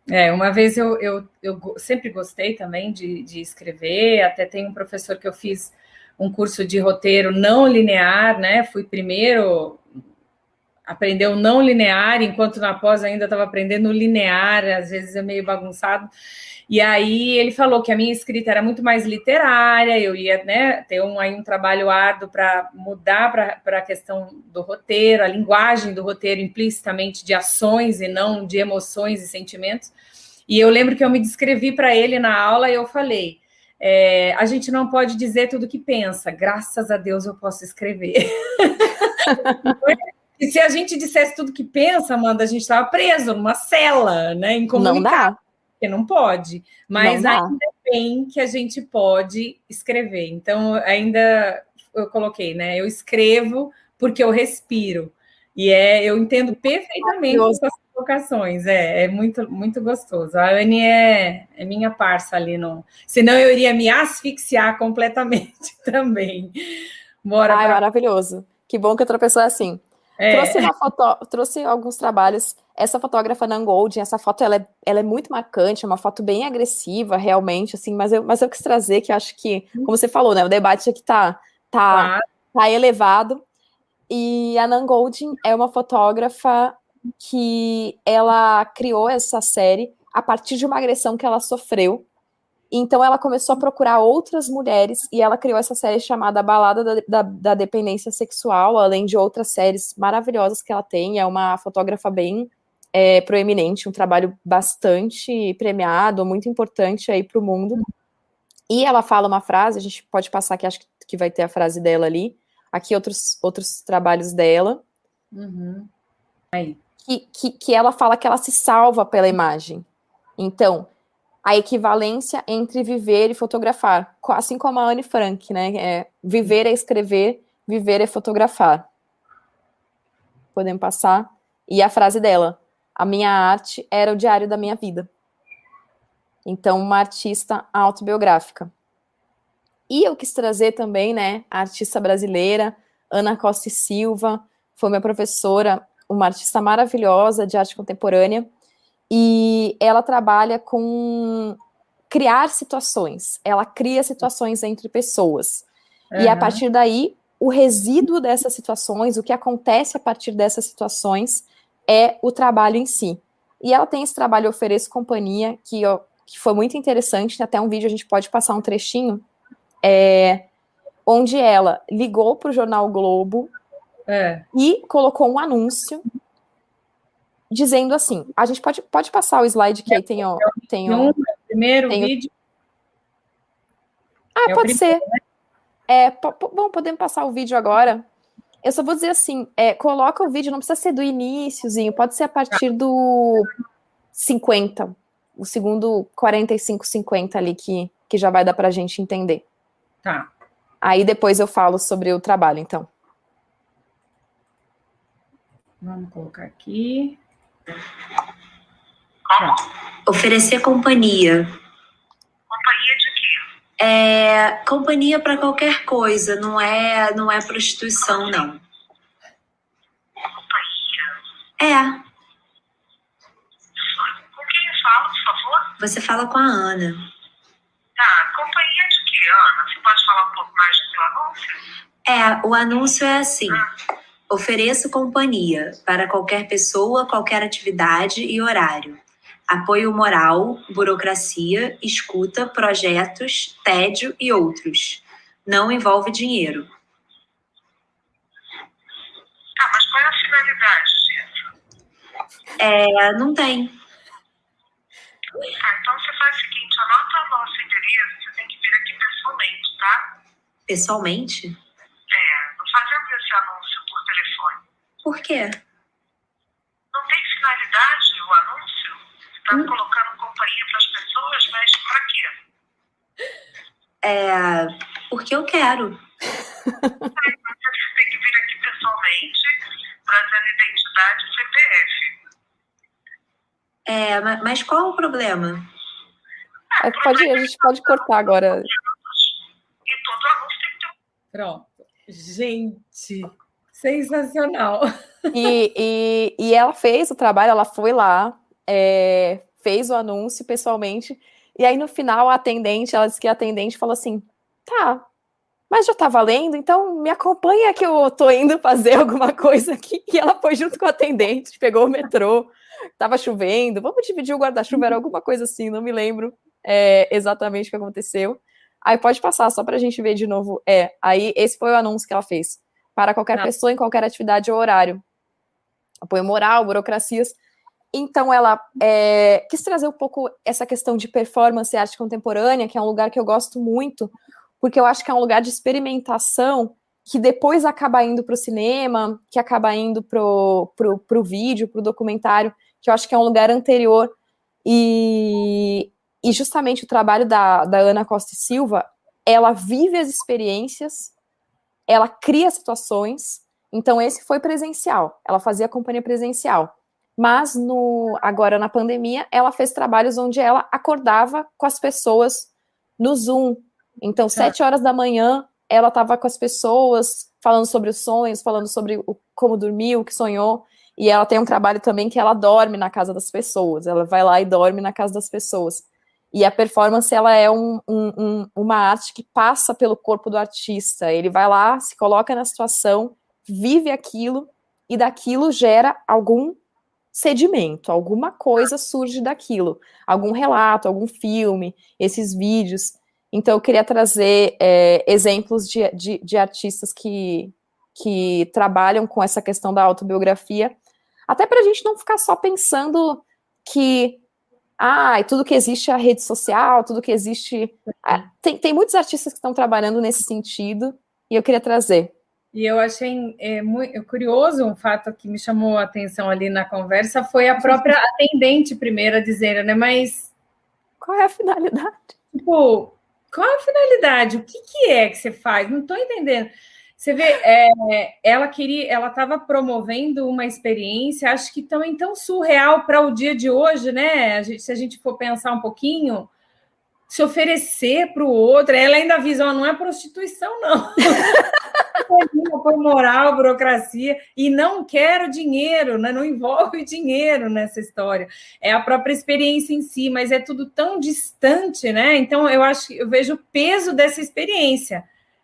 É, uma vez eu, eu, eu sempre gostei também de, de escrever, até tem um professor que eu fiz um curso de roteiro não linear, né? Fui primeiro aprender o não linear, enquanto na pós ainda estava aprendendo linear, às vezes é meio bagunçado. E aí ele falou que a minha escrita era muito mais literária, eu ia né, ter um, aí um trabalho árduo para mudar para a questão do roteiro, a linguagem do roteiro implicitamente de ações e não de emoções e sentimentos. E eu lembro que eu me descrevi para ele na aula e eu falei: é, a gente não pode dizer tudo que pensa. Graças a Deus eu posso escrever. e se a gente dissesse tudo que pensa, Amanda, a gente estava preso numa cela, né? Incomunicado. Não dá. Porque não pode. Mas não ainda bem que a gente pode escrever. Então, ainda eu coloquei, né? Eu escrevo porque eu respiro. E é, eu entendo perfeitamente essas colocações, é, é muito, muito gostoso. A Anne é, é minha parça ali, no, senão eu iria me asfixiar completamente também. Bora. Ai, pra... maravilhoso. Que bom que outra pessoa é assim. É. Trouxe, uma foto, trouxe alguns trabalhos. Essa fotógrafa Nan Goldin, essa foto ela é, ela é muito marcante, é uma foto bem agressiva, realmente, assim, mas eu, mas eu quis trazer que acho que, como você falou, né, o debate aqui tá, tá, tá elevado. E a Nan Goldin é uma fotógrafa que ela criou essa série a partir de uma agressão que ela sofreu então ela começou a procurar outras mulheres e ela criou essa série chamada Balada da, da, da, Dependência Sexual, além de outras séries maravilhosas que ela tem. É uma fotógrafa bem é, proeminente, um trabalho bastante premiado, muito importante aí para o mundo. E ela fala uma frase, a gente pode passar aqui, acho que vai ter a frase dela ali. Aqui outros, outros trabalhos dela. Uhum. Aí. Que, que, que ela fala que ela se salva pela imagem. Então, a equivalência entre viver e fotografar, assim como a Anne Frank, né? É, viver é escrever, viver é fotografar. Podemos passar. E a frase dela: a minha arte era o diário da minha vida. Então, uma artista autobiográfica. E eu quis trazer também, né, a artista brasileira, Ana Costa e Silva, foi minha professora, uma artista maravilhosa de arte contemporânea, e ela trabalha com criar situações. Ela cria situações entre pessoas. Uhum. E a partir daí, o resíduo dessas situações, o que acontece a partir dessas situações, é o trabalho em si. E ela tem esse trabalho Ofereço Companhia, que, ó, que foi muito interessante, até um vídeo a gente pode passar um trechinho, é, onde ela ligou para o jornal Globo é. e colocou um anúncio dizendo assim: a gente pode, pode passar o slide que aí tem o. Tem primeiro tem vídeo. Ah, é pode ser. Né? É, bom, podemos passar o vídeo agora. Eu só vou dizer assim: é, coloca o vídeo, não precisa ser do iníciozinho, pode ser a partir do 50, o segundo 45, 50 ali que, que já vai dar para a gente entender. Tá. Aí depois eu falo sobre o trabalho, então. Vamos colocar aqui. Como? Oferecer companhia. Companhia de quê? É, companhia para qualquer coisa, não é, não é prostituição, não. Companhia? É. Com quem eu falo, por favor? Você fala com a Ana. Tá, companhia de quê, Ana? Você pode falar um pouco mais do seu anúncio? É, o anúncio é assim. Ah. Ofereço companhia para qualquer pessoa, qualquer atividade e horário. Apoio moral, burocracia, escuta, projetos, tédio e outros. Não envolve dinheiro. Tá, mas qual é a finalidade disso? É, não tem. Ah, então você faz o seguinte, anota o nosso endereço, você tem que vir aqui pessoalmente, tá? Pessoalmente? É, não fazemos esse anúncio por quê? Não tem finalidade o anúncio? Está hum. colocando companhia para as pessoas, mas para quê? É. Porque eu quero. Você tem que vir aqui pessoalmente, trazendo identidade e CPF. É, mas qual o problema? É, pode, a gente pode cortar agora. E todo anúncio tem que ter Pronto. Gente, Sensacional. E, e, e ela fez o trabalho, ela foi lá, é, fez o anúncio pessoalmente, e aí no final a atendente, ela disse que a atendente falou assim: tá, mas já tá valendo, então me acompanha que eu tô indo fazer alguma coisa aqui. E ela foi junto com a atendente, pegou o metrô, tava chovendo, vamos dividir o guarda-chuva, era alguma coisa assim, não me lembro é, exatamente o que aconteceu. Aí pode passar, só pra gente ver de novo. É, aí esse foi o anúncio que ela fez para qualquer Não. pessoa em qualquer atividade ou horário. Apoio moral, burocracias. Então, ela é, quis trazer um pouco essa questão de performance e arte contemporânea, que é um lugar que eu gosto muito, porque eu acho que é um lugar de experimentação que depois acaba indo para o cinema, que acaba indo para o vídeo, para o documentário, que eu acho que é um lugar anterior. E, e justamente o trabalho da, da Ana Costa e Silva, ela vive as experiências ela cria situações. Então, esse foi presencial. Ela fazia companhia presencial. Mas no agora na pandemia, ela fez trabalhos onde ela acordava com as pessoas no Zoom. Então, tá. sete horas da manhã, ela estava com as pessoas falando sobre os sonhos, falando sobre o, como dormiu, o que sonhou. E ela tem um trabalho também que ela dorme na casa das pessoas. Ela vai lá e dorme na casa das pessoas. E a performance ela é um, um, uma arte que passa pelo corpo do artista. Ele vai lá, se coloca na situação, vive aquilo e daquilo gera algum sedimento, alguma coisa surge daquilo, algum relato, algum filme, esses vídeos. Então, eu queria trazer é, exemplos de, de, de, artistas que, que trabalham com essa questão da autobiografia, até para a gente não ficar só pensando que ah, tudo que existe é a rede social, tudo que existe. Ah, tem, tem muitos artistas que estão trabalhando nesse sentido, e eu queria trazer. E eu achei é, muito curioso um fato que me chamou a atenção ali na conversa foi a própria atendente primeira dizendo, né? Mas qual é a finalidade? Tipo, qual é a finalidade? O que, que é que você faz? Não estou entendendo. Você vê, é, ela queria, ela estava promovendo uma experiência, acho que também tão surreal para o dia de hoje, né? A gente, se a gente for pensar um pouquinho, se oferecer para o outro, ela ainda avisa, não é prostituição, não. por moral, burocracia, e não quero dinheiro, né? não envolve dinheiro nessa história. É a própria experiência em si, mas é tudo tão distante, né? Então eu acho que eu vejo o peso dessa experiência.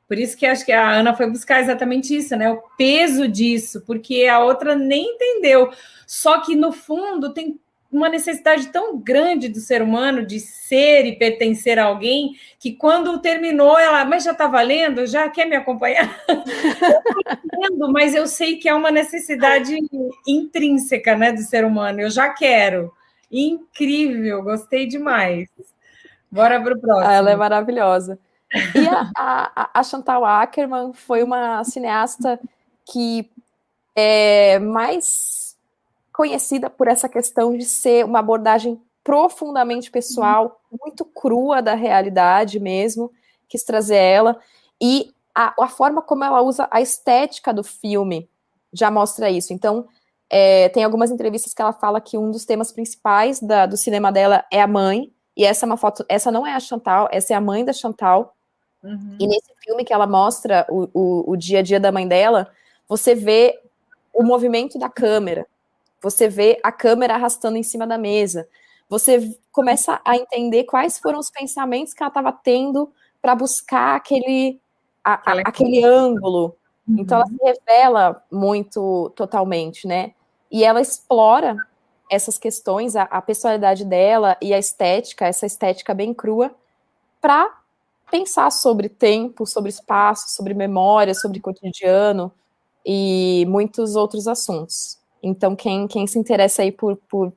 Por isso que acho que a Ana foi buscar exatamente isso, né? O peso disso, porque a outra nem entendeu. Só que no fundo tem uma necessidade tão grande do ser humano de ser e pertencer a alguém que quando terminou ela, mas já está valendo, já quer me acompanhar? eu entendo, mas eu sei que é uma necessidade intrínseca, né, do ser humano. Eu já quero. Incrível, gostei demais. Bora para o próximo. Ela é maravilhosa. E a, a, a Chantal Ackerman foi uma cineasta que é mais conhecida por essa questão de ser uma abordagem profundamente pessoal, muito crua da realidade mesmo, quis trazer ela, e a, a forma como ela usa a estética do filme já mostra isso. Então, é, tem algumas entrevistas que ela fala que um dos temas principais da, do cinema dela é a mãe, e essa é uma foto, essa não é a Chantal, essa é a mãe da Chantal, uhum. e nesse filme que ela mostra o, o, o dia a dia da mãe dela, você vê o movimento da câmera, você vê a câmera arrastando em cima da mesa. Você começa a entender quais foram os pensamentos que ela estava tendo para buscar aquele, a, a, aquele ângulo. Uhum. Então ela se revela muito totalmente, né? E ela explora essas questões, a, a personalidade dela e a estética, essa estética bem crua, para pensar sobre tempo, sobre espaço, sobre memória, sobre cotidiano e muitos outros assuntos. Então, quem, quem se interessa aí por, por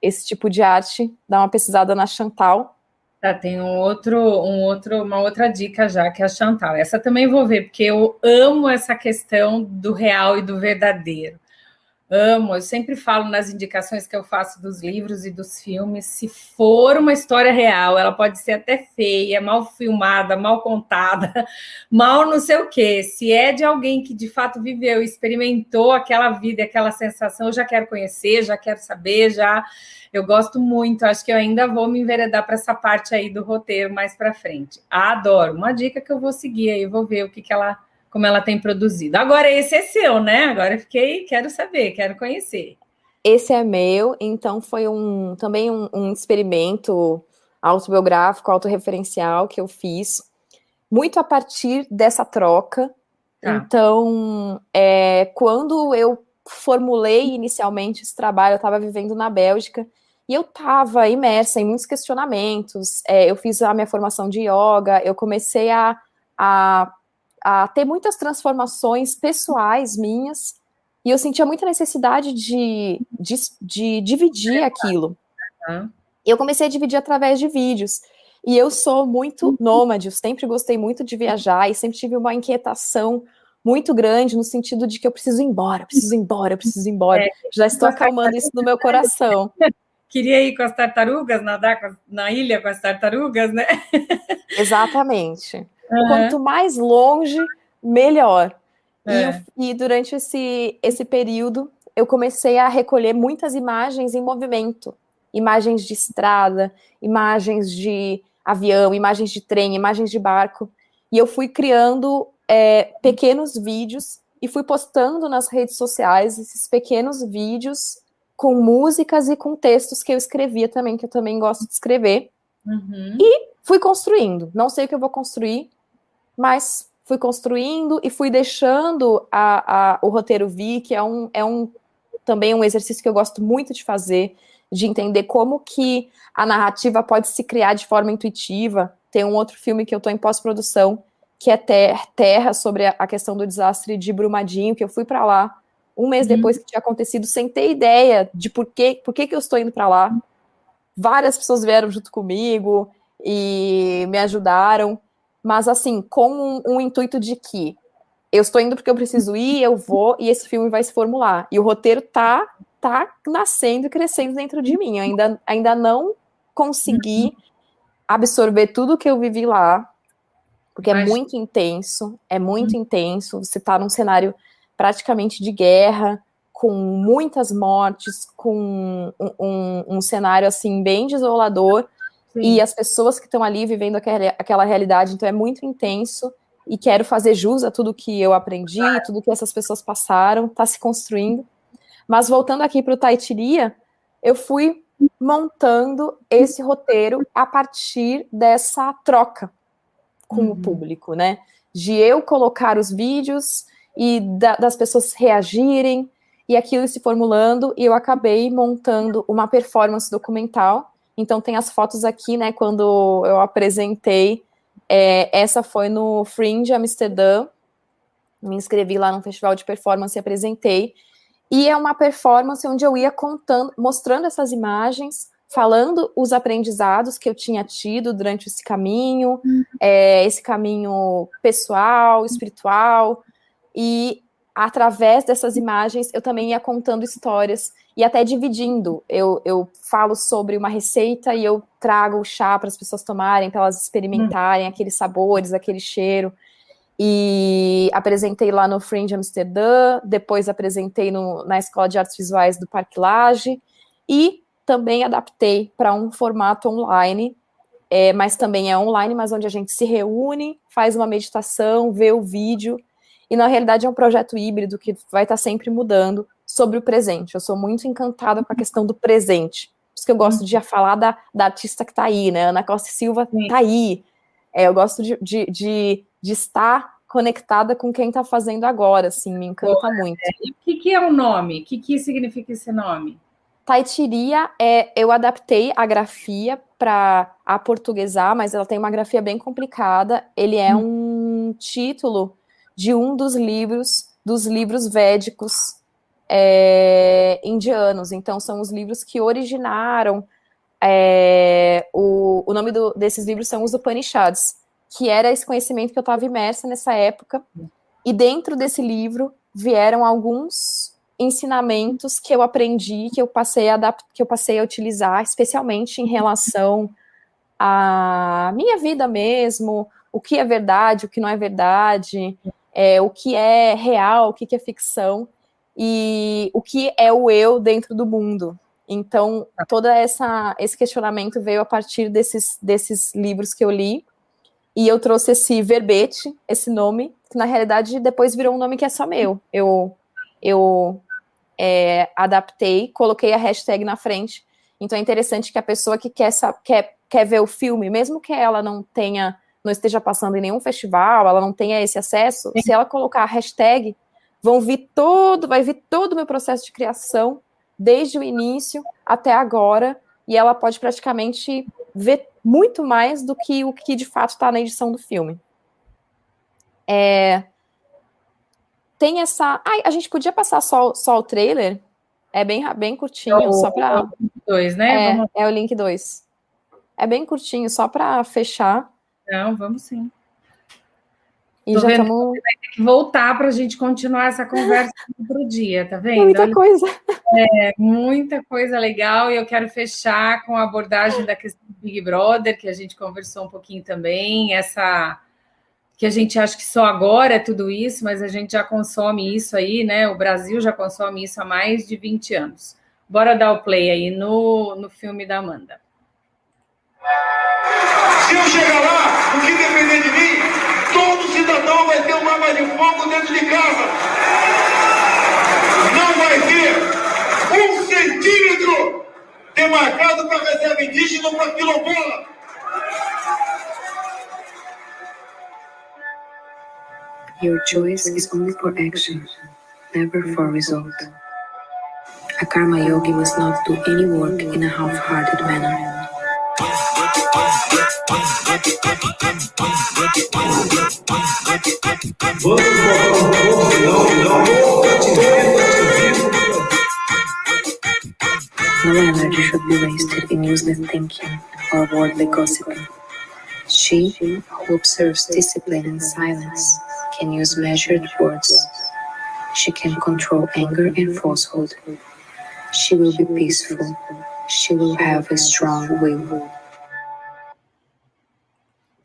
esse tipo de arte, dá uma pesquisada na Chantal. Tá, tem um outro, um outro, uma outra dica já, que é a Chantal. Essa também vou ver, porque eu amo essa questão do real e do verdadeiro. Amo, eu sempre falo nas indicações que eu faço dos livros e dos filmes, se for uma história real, ela pode ser até feia, mal filmada, mal contada, mal não sei o quê. Se é de alguém que de fato viveu, experimentou aquela vida, aquela sensação, eu já quero conhecer, já quero saber, já eu gosto muito, acho que eu ainda vou me enveredar para essa parte aí do roteiro mais para frente. Adoro. Uma dica que eu vou seguir aí, vou ver o que que ela como ela tem produzido. Agora, esse é seu, né? Agora fiquei, quero saber, quero conhecer. Esse é meu, então foi um também um, um experimento autobiográfico, autorreferencial que eu fiz, muito a partir dessa troca. Ah. Então, é, quando eu formulei inicialmente esse trabalho, eu estava vivendo na Bélgica e eu estava imersa em muitos questionamentos. É, eu fiz a minha formação de yoga, eu comecei a, a a ter muitas transformações pessoais minhas, e eu sentia muita necessidade de, de, de dividir aquilo. Uhum. Eu comecei a dividir através de vídeos. E eu sou muito uhum. nômade, eu sempre gostei muito de viajar e sempre tive uma inquietação muito grande no sentido de que eu preciso ir embora, preciso ir embora, preciso ir embora. É, Já estou acalmando isso no meu coração. Queria ir com as tartarugas, nadar na ilha com as tartarugas, né? Exatamente. Uhum. Quanto mais longe, melhor. É. E, e, durante esse, esse período, eu comecei a recolher muitas imagens em movimento. Imagens de estrada, imagens de avião, imagens de trem, imagens de barco. E eu fui criando é, pequenos vídeos e fui postando nas redes sociais esses pequenos vídeos com músicas e com textos que eu escrevia também, que eu também gosto de escrever. Uhum. E fui construindo. Não sei o que eu vou construir, mas fui construindo e fui deixando a, a, o roteiro vir, que é um, é um também um exercício que eu gosto muito de fazer, de entender como que a narrativa pode se criar de forma intuitiva. Tem um outro filme que eu estou em pós-produção, que é Terra, sobre a questão do desastre de Brumadinho, que eu fui para lá um mês uhum. depois que tinha acontecido, sem ter ideia de por, quê, por que, que eu estou indo para lá. Várias pessoas vieram junto comigo e me ajudaram, mas assim, com um, um intuito de que eu estou indo porque eu preciso ir, eu vou e esse filme vai se formular. E o roteiro tá tá nascendo e crescendo dentro de mim. Eu ainda, ainda não consegui absorver tudo que eu vivi lá, porque é Mas... é muito intenso, é muito uhum. intenso. Você tá num cenário praticamente de guerra, com muitas mortes, com um, um, um cenário assim bem desolador, Sim. e as pessoas que estão ali vivendo aquela, aquela realidade, então é muito intenso, e quero fazer jus a tudo que eu aprendi, tudo que essas pessoas passaram, está se construindo. Mas voltando aqui para o Taitiria, eu fui montando esse roteiro a partir dessa troca com uhum. o público, né? De eu colocar os vídeos, e da, das pessoas reagirem e aquilo se formulando e eu acabei montando uma performance documental. Então tem as fotos aqui, né? Quando eu apresentei, é, essa foi no Fringe Amsterdã. Me inscrevi lá no festival de performance e apresentei. E é uma performance onde eu ia contando, mostrando essas imagens, falando os aprendizados que eu tinha tido durante esse caminho, uhum. é, esse caminho pessoal, espiritual, e através dessas imagens eu também ia contando histórias e até dividindo. Eu, eu falo sobre uma receita e eu trago o chá para as pessoas tomarem, para elas experimentarem hum. aqueles sabores, aquele cheiro. E apresentei lá no Fringe Amsterdã, depois apresentei no, na Escola de Artes Visuais do Parque Lage e também adaptei para um formato online, é, mas também é online, mas onde a gente se reúne, faz uma meditação, vê o vídeo e na realidade é um projeto híbrido que vai estar sempre mudando sobre o presente. Eu sou muito encantada com a questão do presente. Por isso que eu gosto de falar da, da artista que está aí, né? Ana Costa Silva está aí. É, eu gosto de, de, de, de, estar conectada com quem está fazendo agora, assim, me encanta muito. E o que, que é o nome? O que, que significa esse nome? Taitiria é, eu adaptei a grafia para aportuguesar, mas ela tem uma grafia bem complicada. Ele é hum. um título de um dos livros, dos livros védicos é, indianos. Então, são os livros que originaram. É, o, o nome do, desses livros são os Upanishads, que era esse conhecimento que eu estava imersa nessa época. E dentro desse livro vieram alguns ensinamentos que eu aprendi, que eu passei a que eu passei a utilizar, especialmente em relação à minha vida mesmo, o que é verdade, o que não é verdade, é, o que é real, o que é ficção e o que é o eu dentro do mundo. Então, todo essa, esse questionamento veio a partir desses, desses livros que eu li, e eu trouxe esse verbete, esse nome, que na realidade depois virou um nome que é só meu. Eu, eu é, adaptei, coloquei a hashtag na frente. Então é interessante que a pessoa que quer, quer, quer ver o filme, mesmo que ela não tenha não esteja passando em nenhum festival, ela não tenha esse acesso, Sim. se ela colocar a hashtag, vão vir todo, vai vir todo o meu processo de criação, desde o início até agora, e ela pode praticamente ver muito mais do que o que de fato está na edição do filme. É... Tem essa. Ai, a gente podia passar só, só o trailer? É bem, bem curtinho, é o, só para. É o link 2, né? É, é o link 2. É bem curtinho, só para fechar. Não, vamos sim. E Tô já estamos. Vai ter que voltar para a gente continuar essa conversa outro dia, tá vendo? Muita coisa. É, muita coisa legal. E eu quero fechar com a abordagem da questão do Big Brother, que a gente conversou um pouquinho também. Essa que a gente acha que só agora é tudo isso, mas a gente já consome isso aí, né? O Brasil já consome isso há mais de 20 anos. Bora dar o play aí no, no filme da Amanda. Se eu chegar lá, o que depender de mim, todo cidadão vai ter uma arma de fogo dentro de casa. Não vai ter um centímetro demarcado para reserva indígena ou para quilombola. Your choice is only for action, never for result. A karma yogi must not do any work in a half-hearted manner. No energy should be wasted in useless thinking or worldly gossiping. She who observes discipline and silence can use measured words. She can control anger and falsehood. She will be peaceful. She will have a strong will.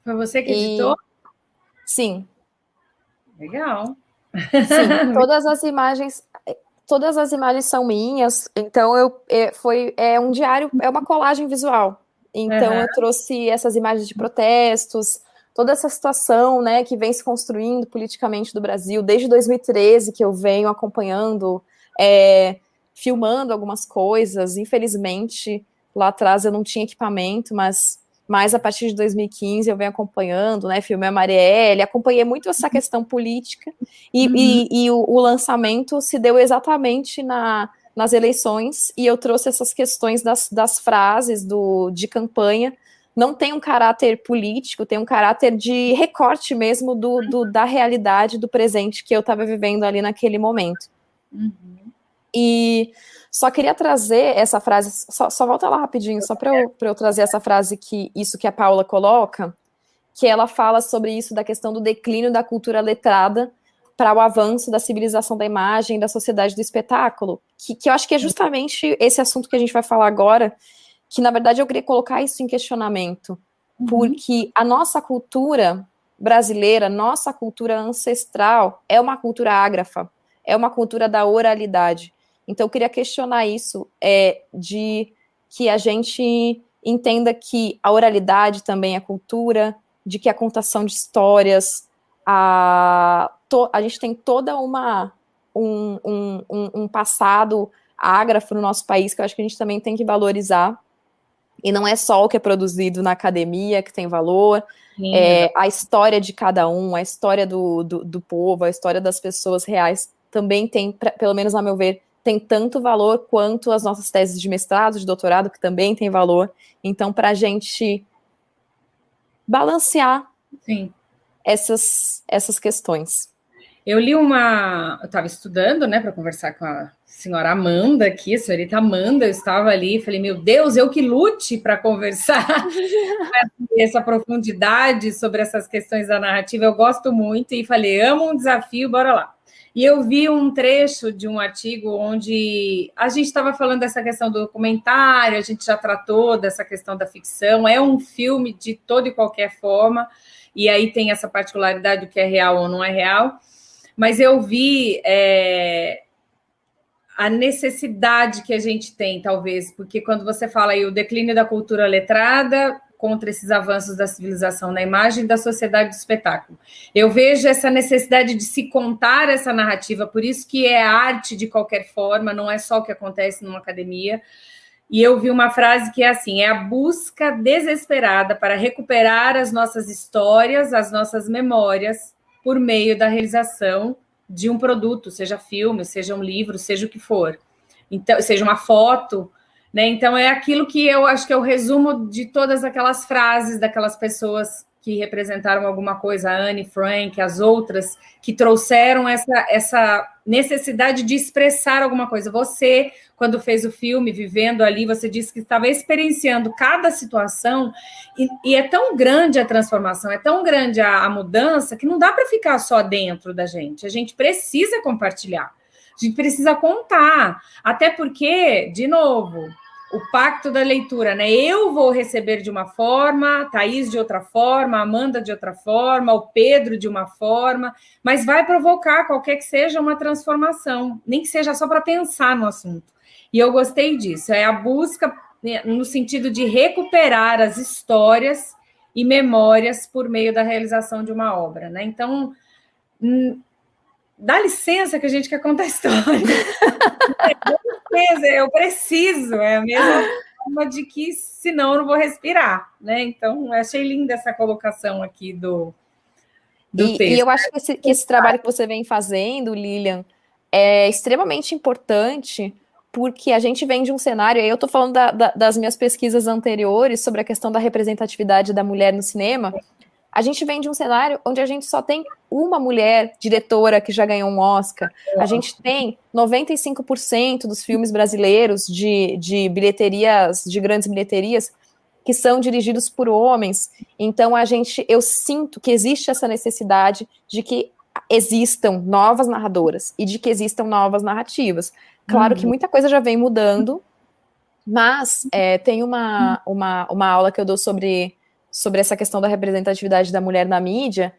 Foi você que editou? Sim. Legal. Sim, todas as imagens, todas as imagens são minhas, então eu é, foi é um diário, é uma colagem visual. Então uhum. eu trouxe essas imagens de protestos, toda essa situação, né, que vem se construindo politicamente do Brasil desde 2013 que eu venho acompanhando, é, filmando algumas coisas. Infelizmente lá atrás eu não tinha equipamento, mas mas a partir de 2015 eu venho acompanhando, né? Filmei a Marielle, acompanhei muito essa uhum. questão política, e, uhum. e, e o, o, lançamento se deu exatamente na, nas eleições, e eu trouxe essas questões das, das frases do, de campanha. Não tem um caráter político, tem um caráter de recorte mesmo do, do da realidade do presente que eu estava vivendo ali naquele momento. Uhum. E só queria trazer essa frase, só, só volta lá rapidinho, só para eu, eu trazer essa frase que isso que a Paula coloca, que ela fala sobre isso da questão do declínio da cultura letrada para o avanço da civilização da imagem da sociedade do espetáculo, que, que eu acho que é justamente esse assunto que a gente vai falar agora, que na verdade eu queria colocar isso em questionamento, uhum. porque a nossa cultura brasileira, nossa cultura ancestral é uma cultura ágrafa, é uma cultura da oralidade. Então, eu queria questionar isso, é, de que a gente entenda que a oralidade também é cultura, de que a contação de histórias, a, to, a gente tem toda uma um, um, um, passado ágrafo no nosso país que eu acho que a gente também tem que valorizar. E não é só o que é produzido na academia que tem valor, é, a história de cada um, a história do, do, do povo, a história das pessoas reais também tem, pra, pelo menos a meu ver, tem tanto valor quanto as nossas teses de mestrado, de doutorado, que também tem valor. Então, para a gente balancear Sim. Essas, essas questões. Eu li uma. Eu estava estudando, né, para conversar com a senhora Amanda aqui, a senhorita Amanda, eu estava ali falei, meu Deus, eu que lute para conversar essa profundidade sobre essas questões da narrativa, eu gosto muito e falei, amo um desafio, bora lá. E eu vi um trecho de um artigo onde a gente estava falando dessa questão do documentário, a gente já tratou dessa questão da ficção, é um filme de toda e qualquer forma, e aí tem essa particularidade do que é real ou não é real, mas eu vi é, a necessidade que a gente tem, talvez, porque quando você fala aí o declínio da cultura letrada, contra esses avanços da civilização na imagem da sociedade do espetáculo. Eu vejo essa necessidade de se contar essa narrativa, por isso que é arte de qualquer forma, não é só o que acontece numa academia. E eu vi uma frase que é assim: é a busca desesperada para recuperar as nossas histórias, as nossas memórias, por meio da realização de um produto, seja filme, seja um livro, seja o que for. Então, seja uma foto, né? Então, é aquilo que eu acho que é o resumo de todas aquelas frases daquelas pessoas que representaram alguma coisa, a Anne Frank, as outras, que trouxeram essa, essa necessidade de expressar alguma coisa. Você, quando fez o filme, vivendo ali, você disse que estava experienciando cada situação, e, e é tão grande a transformação, é tão grande a, a mudança, que não dá para ficar só dentro da gente. A gente precisa compartilhar. A gente precisa contar, até porque, de novo, o pacto da leitura, né? Eu vou receber de uma forma, Thaís de outra forma, Amanda de outra forma, o Pedro de uma forma, mas vai provocar qualquer que seja uma transformação, nem que seja só para pensar no assunto. E eu gostei disso, é a busca né, no sentido de recuperar as histórias e memórias por meio da realização de uma obra, né? Então, hum, dá licença que a gente quer contar a história. eu preciso, é a mesma forma de que senão eu não vou respirar, né? Então, achei linda essa colocação aqui do, do e, texto. E eu acho que esse, que esse trabalho que você vem fazendo, Lilian, é extremamente importante porque a gente vem de um cenário, aí eu estou falando da, da, das minhas pesquisas anteriores sobre a questão da representatividade da mulher no cinema, a gente vem de um cenário onde a gente só tem uma mulher diretora que já ganhou um Oscar. A gente tem 95% dos filmes brasileiros de, de bilheterias, de grandes bilheterias, que são dirigidos por homens. Então a gente, eu sinto que existe essa necessidade de que existam novas narradoras e de que existam novas narrativas. Claro uhum. que muita coisa já vem mudando, mas é, tem uma, uma, uma aula que eu dou sobre, sobre essa questão da representatividade da mulher na mídia,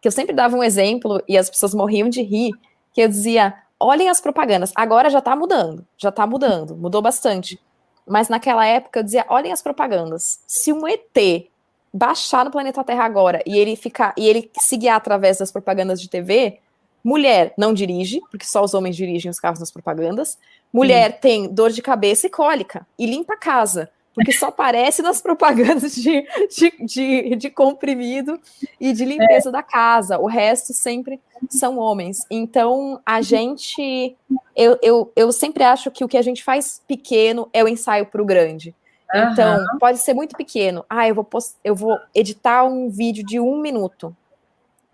que eu sempre dava um exemplo e as pessoas morriam de rir, que eu dizia, olhem as propagandas, agora já tá mudando, já tá mudando, mudou bastante. Mas naquela época eu dizia, olhem as propagandas. Se um ET baixar no planeta Terra agora e ele ficar e ele seguir através das propagandas de TV, mulher não dirige, porque só os homens dirigem os carros nas propagandas. Mulher Sim. tem dor de cabeça e cólica e limpa a casa, porque só aparece nas propagandas de, de, de, de comprimido e de limpeza é. da casa. O resto sempre são homens. Então, a gente. Eu, eu, eu sempre acho que o que a gente faz pequeno é o ensaio para o grande. Então, uhum. pode ser muito pequeno. Ah, eu vou, post... eu vou editar um vídeo de um minuto.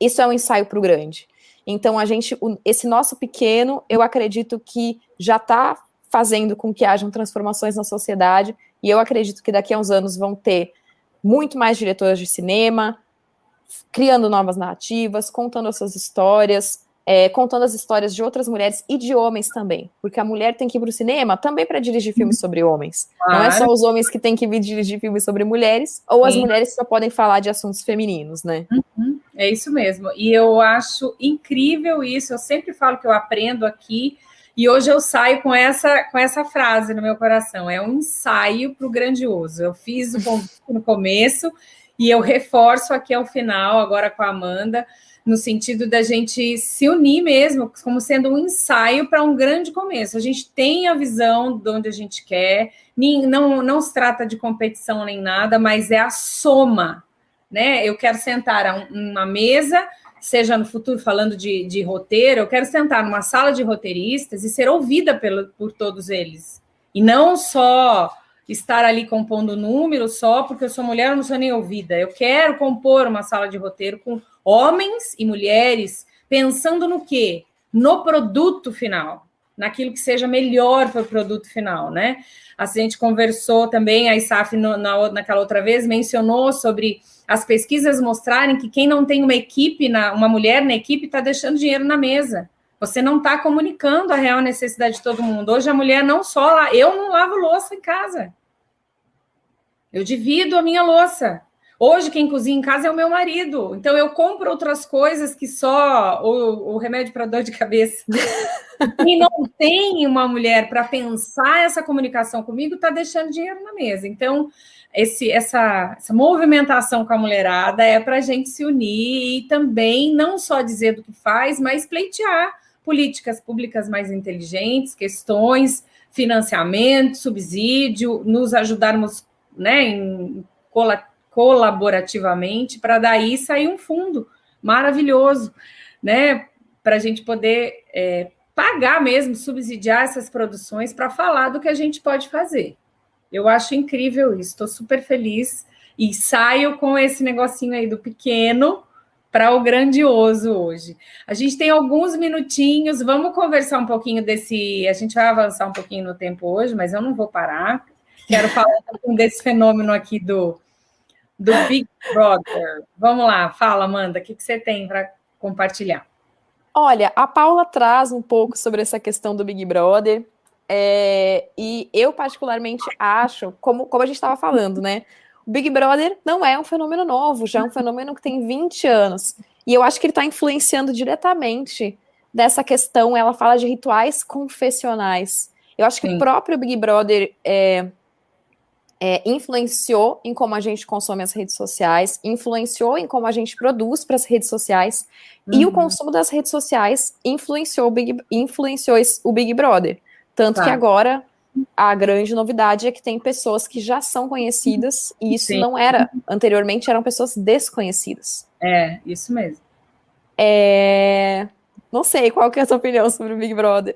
Isso é um ensaio para o grande. Então, a gente, esse nosso pequeno, eu acredito que já está fazendo com que hajam transformações na sociedade. E eu acredito que daqui a uns anos vão ter muito mais diretoras de cinema, criando novas narrativas, contando essas histórias, é, contando as histórias de outras mulheres e de homens também. Porque a mulher tem que ir para o cinema também para dirigir filmes sobre homens. Claro. Não é só os homens que têm que vir dirigir filmes sobre mulheres, ou Sim. as mulheres só podem falar de assuntos femininos, né? Uhum. É isso mesmo. E eu acho incrível isso. Eu sempre falo que eu aprendo aqui. E hoje eu saio com essa, com essa frase no meu coração: é um ensaio para o grandioso. Eu fiz o no começo e eu reforço aqui ao final, agora com a Amanda no sentido da gente se unir mesmo, como sendo um ensaio para um grande começo. A gente tem a visão de onde a gente quer, não, não se trata de competição nem nada, mas é a soma, né? Eu quero sentar a uma mesa, seja no futuro falando de, de roteiro, eu quero sentar numa sala de roteiristas e ser ouvida pelo, por todos eles. E não só estar ali compondo números só porque eu sou mulher, eu não sou nem ouvida. Eu quero compor uma sala de roteiro com homens e mulheres pensando no quê? No produto final, naquilo que seja melhor para o produto final, né? A gente conversou também, a ISAF no, na, naquela outra vez mencionou sobre as pesquisas mostrarem que quem não tem uma equipe, na, uma mulher na equipe, está deixando dinheiro na mesa. Você não está comunicando a real necessidade de todo mundo. Hoje a mulher não só, eu não lavo louça em casa. Eu divido a minha louça. Hoje, quem cozinha em casa é o meu marido. Então, eu compro outras coisas que só o, o remédio para dor de cabeça. e não tem uma mulher para pensar essa comunicação comigo, está deixando dinheiro na mesa. Então, esse, essa, essa movimentação com a mulherada é para a gente se unir e também não só dizer do que faz, mas pleitear políticas públicas mais inteligentes, questões, financiamento, subsídio, nos ajudarmos né, em colaborativamente, para daí sair um fundo maravilhoso, né? Para a gente poder é, pagar mesmo, subsidiar essas produções para falar do que a gente pode fazer. Eu acho incrível isso, estou super feliz e saio com esse negocinho aí do pequeno para o grandioso hoje. A gente tem alguns minutinhos, vamos conversar um pouquinho desse. A gente vai avançar um pouquinho no tempo hoje, mas eu não vou parar. Quero falar um pouquinho desse fenômeno aqui do do Big Brother. Vamos lá, fala, Amanda, o que, que você tem para compartilhar? Olha, a Paula traz um pouco sobre essa questão do Big Brother. É, e eu, particularmente, acho, como, como a gente estava falando, né? O Big Brother não é um fenômeno novo, já é um fenômeno que tem 20 anos. E eu acho que ele está influenciando diretamente dessa questão. Ela fala de rituais confessionais. Eu acho que Sim. o próprio Big Brother é, é, influenciou em como a gente consome as redes sociais, influenciou em como a gente produz para as redes sociais, uhum. e o uhum. consumo das redes sociais influenciou o Big, influenciou o Big Brother. Tanto tá. que agora a grande novidade é que tem pessoas que já são conhecidas, e isso Sim. não era. Anteriormente eram pessoas desconhecidas. É, isso mesmo. É... Não sei, qual que é a sua opinião sobre o Big Brother?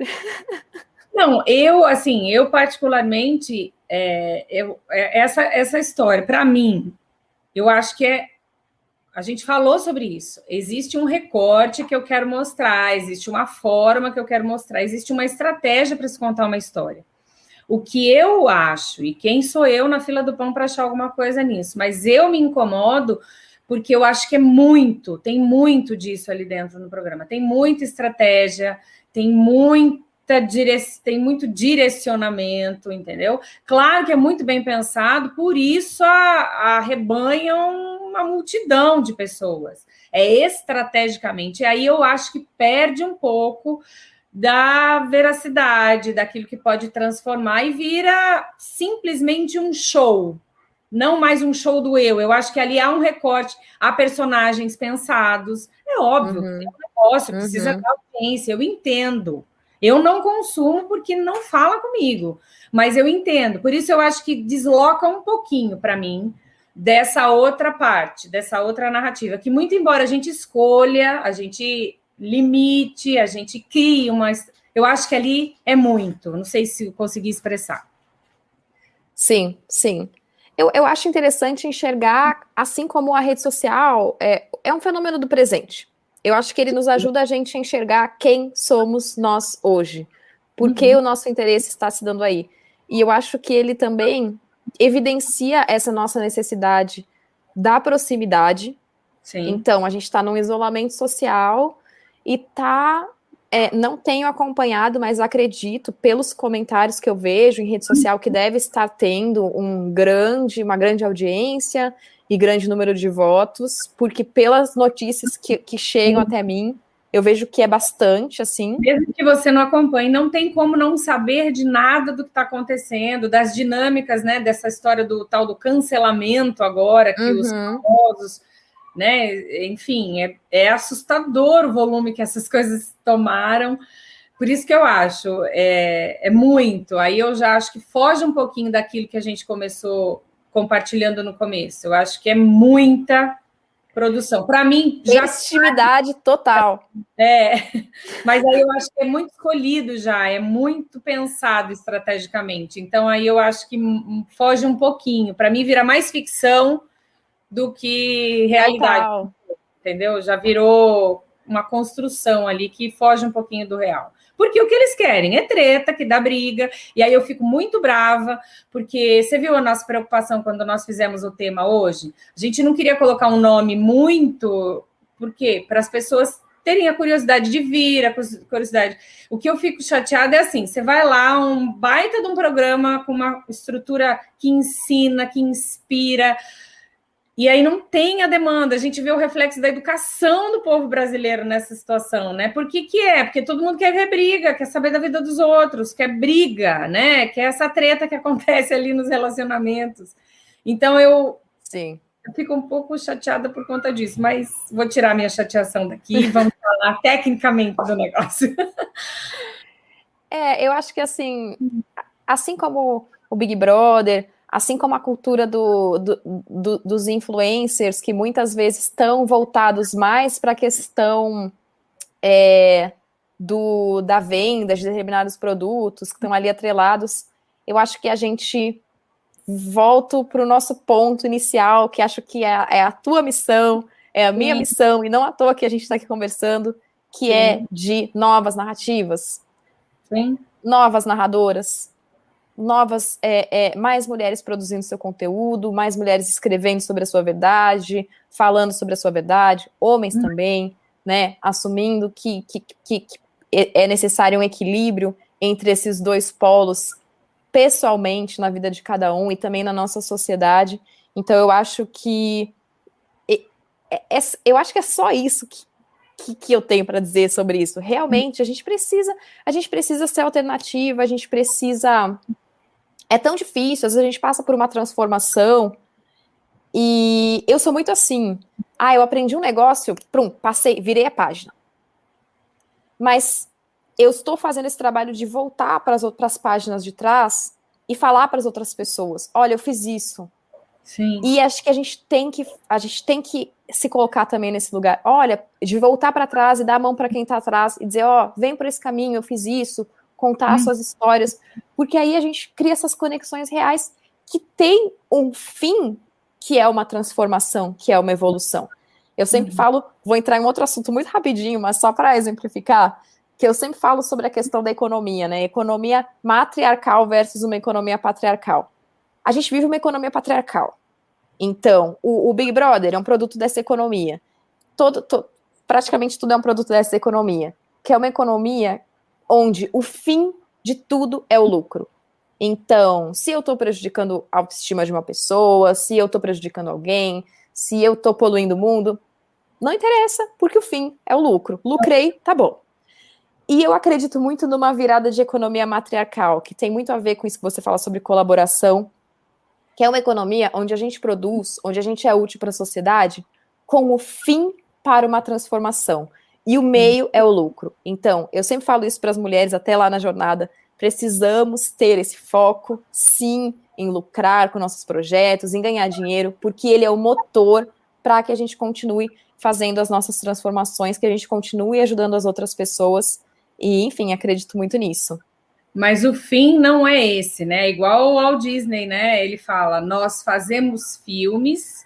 Não, eu, assim, eu particularmente, é, eu, é, essa, essa história, para mim, eu acho que é. A gente falou sobre isso. Existe um recorte que eu quero mostrar, existe uma forma que eu quero mostrar, existe uma estratégia para se contar uma história. O que eu acho, e quem sou eu na fila do pão para achar alguma coisa nisso, mas eu me incomodo porque eu acho que é muito, tem muito disso ali dentro no programa. Tem muita estratégia, tem muito dire... tem muito direcionamento, entendeu? Claro que é muito bem pensado, por isso arrebanham uma multidão de pessoas. É estrategicamente. E aí eu acho que perde um pouco da veracidade, daquilo que pode transformar e vira simplesmente um show. Não mais um show do eu. Eu acho que ali há um recorte, há personagens pensados. É óbvio, uhum. é um negócio, precisa uhum. dar audiência, eu entendo. Eu não consumo porque não fala comigo, mas eu entendo. Por isso eu acho que desloca um pouquinho para mim dessa outra parte, dessa outra narrativa, que muito embora a gente escolha, a gente limite, a gente crie uma, eu acho que ali é muito. Não sei se consegui expressar. Sim, sim. Eu, eu acho interessante enxergar, assim como a rede social é, é um fenômeno do presente. Eu acho que ele nos ajuda a gente a enxergar quem somos nós hoje. Por que uhum. o nosso interesse está se dando aí? E eu acho que ele também evidencia essa nossa necessidade da proximidade. Sim. Então, a gente está num isolamento social e tá. É, não tenho acompanhado, mas acredito, pelos comentários que eu vejo em rede social, que deve estar tendo um grande, uma grande audiência e grande número de votos, porque pelas notícias que, que chegam até mim, eu vejo que é bastante, assim. Mesmo que você não acompanhe, não tem como não saber de nada do que está acontecendo, das dinâmicas, né, dessa história do tal do cancelamento agora, que uhum. os famosos, né, enfim, é, é assustador o volume que essas coisas tomaram. Por isso que eu acho, é, é muito. Aí eu já acho que foge um pouquinho daquilo que a gente começou compartilhando no começo. Eu acho que é muita produção. Para mim, já intimidade total. É, mas aí eu acho que é muito escolhido já, é muito pensado estrategicamente. Então aí eu acho que foge um pouquinho. Para mim vira mais ficção do que realidade. Total. Entendeu? Já virou uma construção ali que foge um pouquinho do real. Porque o que eles querem é treta, que dá briga, e aí eu fico muito brava, porque você viu a nossa preocupação quando nós fizemos o tema hoje? A gente não queria colocar um nome muito, por quê? Para as pessoas terem a curiosidade de vir, a curiosidade. O que eu fico chateada é assim: você vai lá, um baita de um programa com uma estrutura que ensina, que inspira e aí não tem a demanda, a gente vê o reflexo da educação do povo brasileiro nessa situação, né? Por que, que é? Porque todo mundo quer ver briga, quer saber da vida dos outros, quer briga, né? Quer essa treta que acontece ali nos relacionamentos. Então eu, Sim. eu fico um pouco chateada por conta disso, mas vou tirar minha chateação daqui e vamos falar tecnicamente do negócio. É, eu acho que assim, assim como o Big Brother, assim como a cultura do, do, do, dos influencers, que muitas vezes estão voltados mais para a questão é, do, da venda de determinados produtos, que estão ali atrelados, eu acho que a gente volta para o nosso ponto inicial, que acho que é, é a tua missão, é a minha Sim. missão, e não à toa que a gente está aqui conversando, que é Sim. é de novas narrativas, Sim. novas narradoras, novas, é, é, mais mulheres produzindo seu conteúdo, mais mulheres escrevendo sobre a sua verdade, falando sobre a sua verdade, homens uhum. também, né, assumindo que, que, que, que, é necessário um equilíbrio entre esses dois polos, pessoalmente, na vida de cada um e também na nossa sociedade. Então, eu acho que. É, é, eu acho que é só isso que, que, que, eu tenho para dizer sobre isso. Realmente, a gente precisa, a gente precisa ser alternativa, a gente precisa é tão difícil, às vezes a gente passa por uma transformação e eu sou muito assim. Ah, eu aprendi um negócio, prum, passei, virei a página. Mas eu estou fazendo esse trabalho de voltar para as outras páginas de trás e falar para as outras pessoas: olha, eu fiz isso. Sim. E acho que a gente tem que a gente tem que se colocar também nesse lugar. Olha, de voltar para trás e dar a mão para quem está atrás e dizer, ó, oh, vem por esse caminho, eu fiz isso, contar hum. suas histórias, porque aí a gente cria essas conexões reais que tem um fim que é uma transformação, que é uma evolução. Eu sempre uhum. falo, vou entrar em outro assunto muito rapidinho, mas só para exemplificar, que eu sempre falo sobre a questão da economia, né? Economia matriarcal versus uma economia patriarcal. A gente vive uma economia patriarcal. Então, o, o Big Brother é um produto dessa economia. Todo, to, praticamente tudo é um produto dessa economia, que é uma economia onde o fim de tudo é o lucro. Então, se eu estou prejudicando a autoestima de uma pessoa, se eu estou prejudicando alguém, se eu estou poluindo o mundo, não interessa, porque o fim é o lucro. Lucrei, tá bom. E eu acredito muito numa virada de economia matriarcal, que tem muito a ver com isso que você fala sobre colaboração, que é uma economia onde a gente produz, onde a gente é útil para a sociedade, com o fim para uma transformação. E o meio é o lucro. Então, eu sempre falo isso para as mulheres, até lá na jornada. Precisamos ter esse foco, sim, em lucrar com nossos projetos, em ganhar dinheiro, porque ele é o motor para que a gente continue fazendo as nossas transformações, que a gente continue ajudando as outras pessoas e, enfim, acredito muito nisso. Mas o fim não é esse, né? Igual o Walt Disney, né? Ele fala: nós fazemos filmes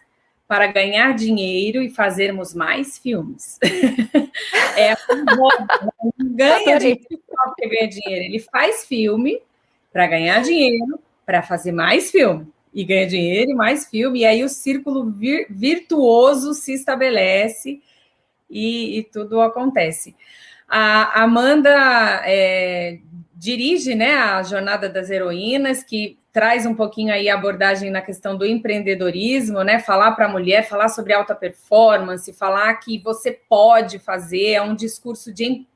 para ganhar dinheiro e fazermos mais filmes. é não ganha dinheiro ganha dinheiro. Ele faz filme para ganhar dinheiro, para fazer mais filme. E ganha dinheiro e mais filme. E aí o círculo vir, virtuoso se estabelece e, e tudo acontece. A Amanda é, dirige né, a Jornada das Heroínas, que traz um pouquinho aí a abordagem na questão do empreendedorismo, né? Falar para a mulher, falar sobre alta performance, falar que você pode fazer, é um discurso de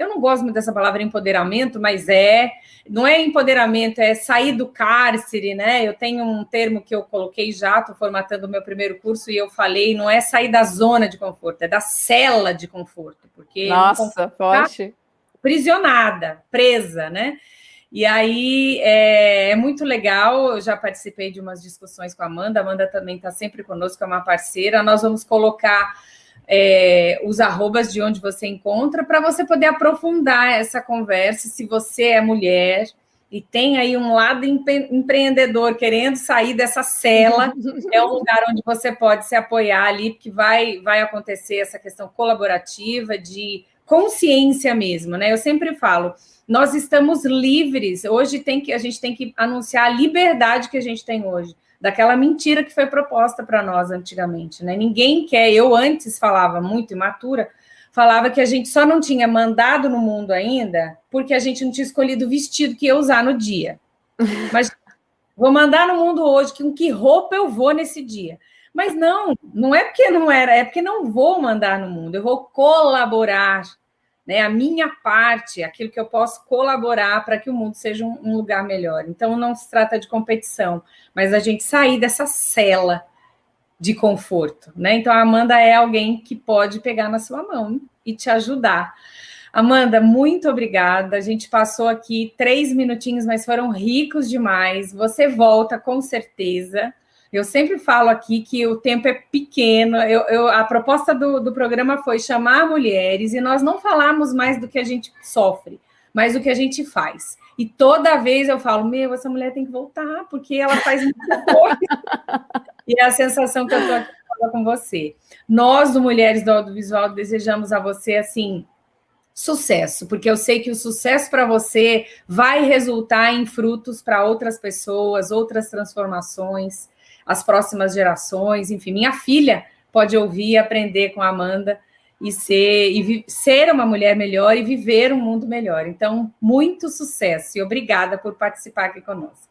eu não gosto muito dessa palavra empoderamento, mas é, não é empoderamento, é sair do cárcere, né? Eu tenho um termo que eu coloquei já, estou formatando o meu primeiro curso e eu falei, não é sair da zona de conforto, é da cela de conforto, porque nossa, forte, prisionada, presa, né? E aí é, é, muito legal. Eu já participei de umas discussões com a Amanda. A Amanda também está sempre conosco, é uma parceira. Nós vamos colocar é, os arrobas de onde você encontra, para você poder aprofundar essa conversa. Se você é mulher e tem aí um lado empre empreendedor querendo sair dessa cela, é um lugar onde você pode se apoiar ali, porque vai, vai acontecer essa questão colaborativa de consciência mesmo, né? Eu sempre falo, nós estamos livres. Hoje tem que a gente tem que anunciar a liberdade que a gente tem hoje daquela mentira que foi proposta para nós antigamente, né? Ninguém quer. Eu antes falava muito imatura, falava que a gente só não tinha mandado no mundo ainda porque a gente não tinha escolhido o vestido que ia usar no dia. Mas vou mandar no mundo hoje que com que roupa eu vou nesse dia. Mas não, não é porque não era, é porque não vou mandar no mundo, eu vou colaborar né, a minha parte, aquilo que eu posso colaborar para que o mundo seja um, um, lugar melhor. Então, não se trata de competição, mas a gente sair dessa cela de conforto, né? Então, a Amanda é alguém que pode pegar na sua mão e te ajudar. Amanda, muito obrigada. A gente passou aqui três minutinhos, mas foram ricos demais. Você volta com certeza. Eu sempre falo aqui que o tempo é pequeno. Eu, eu, a proposta do, do programa foi chamar mulheres e nós não falamos mais do que a gente sofre, mas do que a gente faz. E toda vez eu falo, meu, essa mulher tem que voltar, porque ela faz muita coisa. e é a sensação que eu estou aqui com você. Nós, do Mulheres do Audiovisual, desejamos a você, assim, sucesso, porque eu sei que o sucesso para você vai resultar em frutos para outras pessoas, outras transformações as próximas gerações, enfim, minha filha pode ouvir aprender com a Amanda e ser e ser uma mulher melhor e viver um mundo melhor. Então, muito sucesso e obrigada por participar aqui conosco.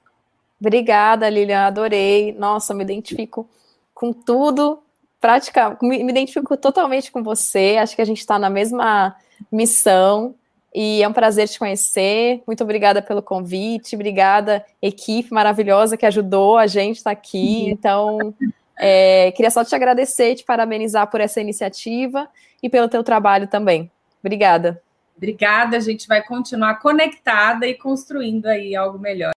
Obrigada, Lilian, adorei. Nossa, me identifico com tudo, praticamente, me identifico totalmente com você. Acho que a gente está na mesma missão E é um prazer te conhecer. Muito obrigada pelo convite. Obrigada, equipe maravilhosa que ajudou a gente estar tá aqui. Então, é, queria só te agradecer e te parabenizar por essa iniciativa e pelo teu trabalho também. Obrigada. Obrigada, a gente vai continuar conectada e construindo aí algo melhor.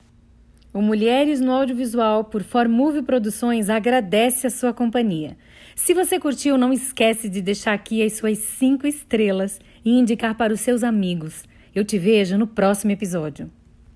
O Mulheres no Audiovisual por Formove Produções agradece a sua companhia. Se você curtiu, não esquece de deixar aqui as suas cinco estrelas e indicar para os seus amigos. Eu te vejo no próximo episódio.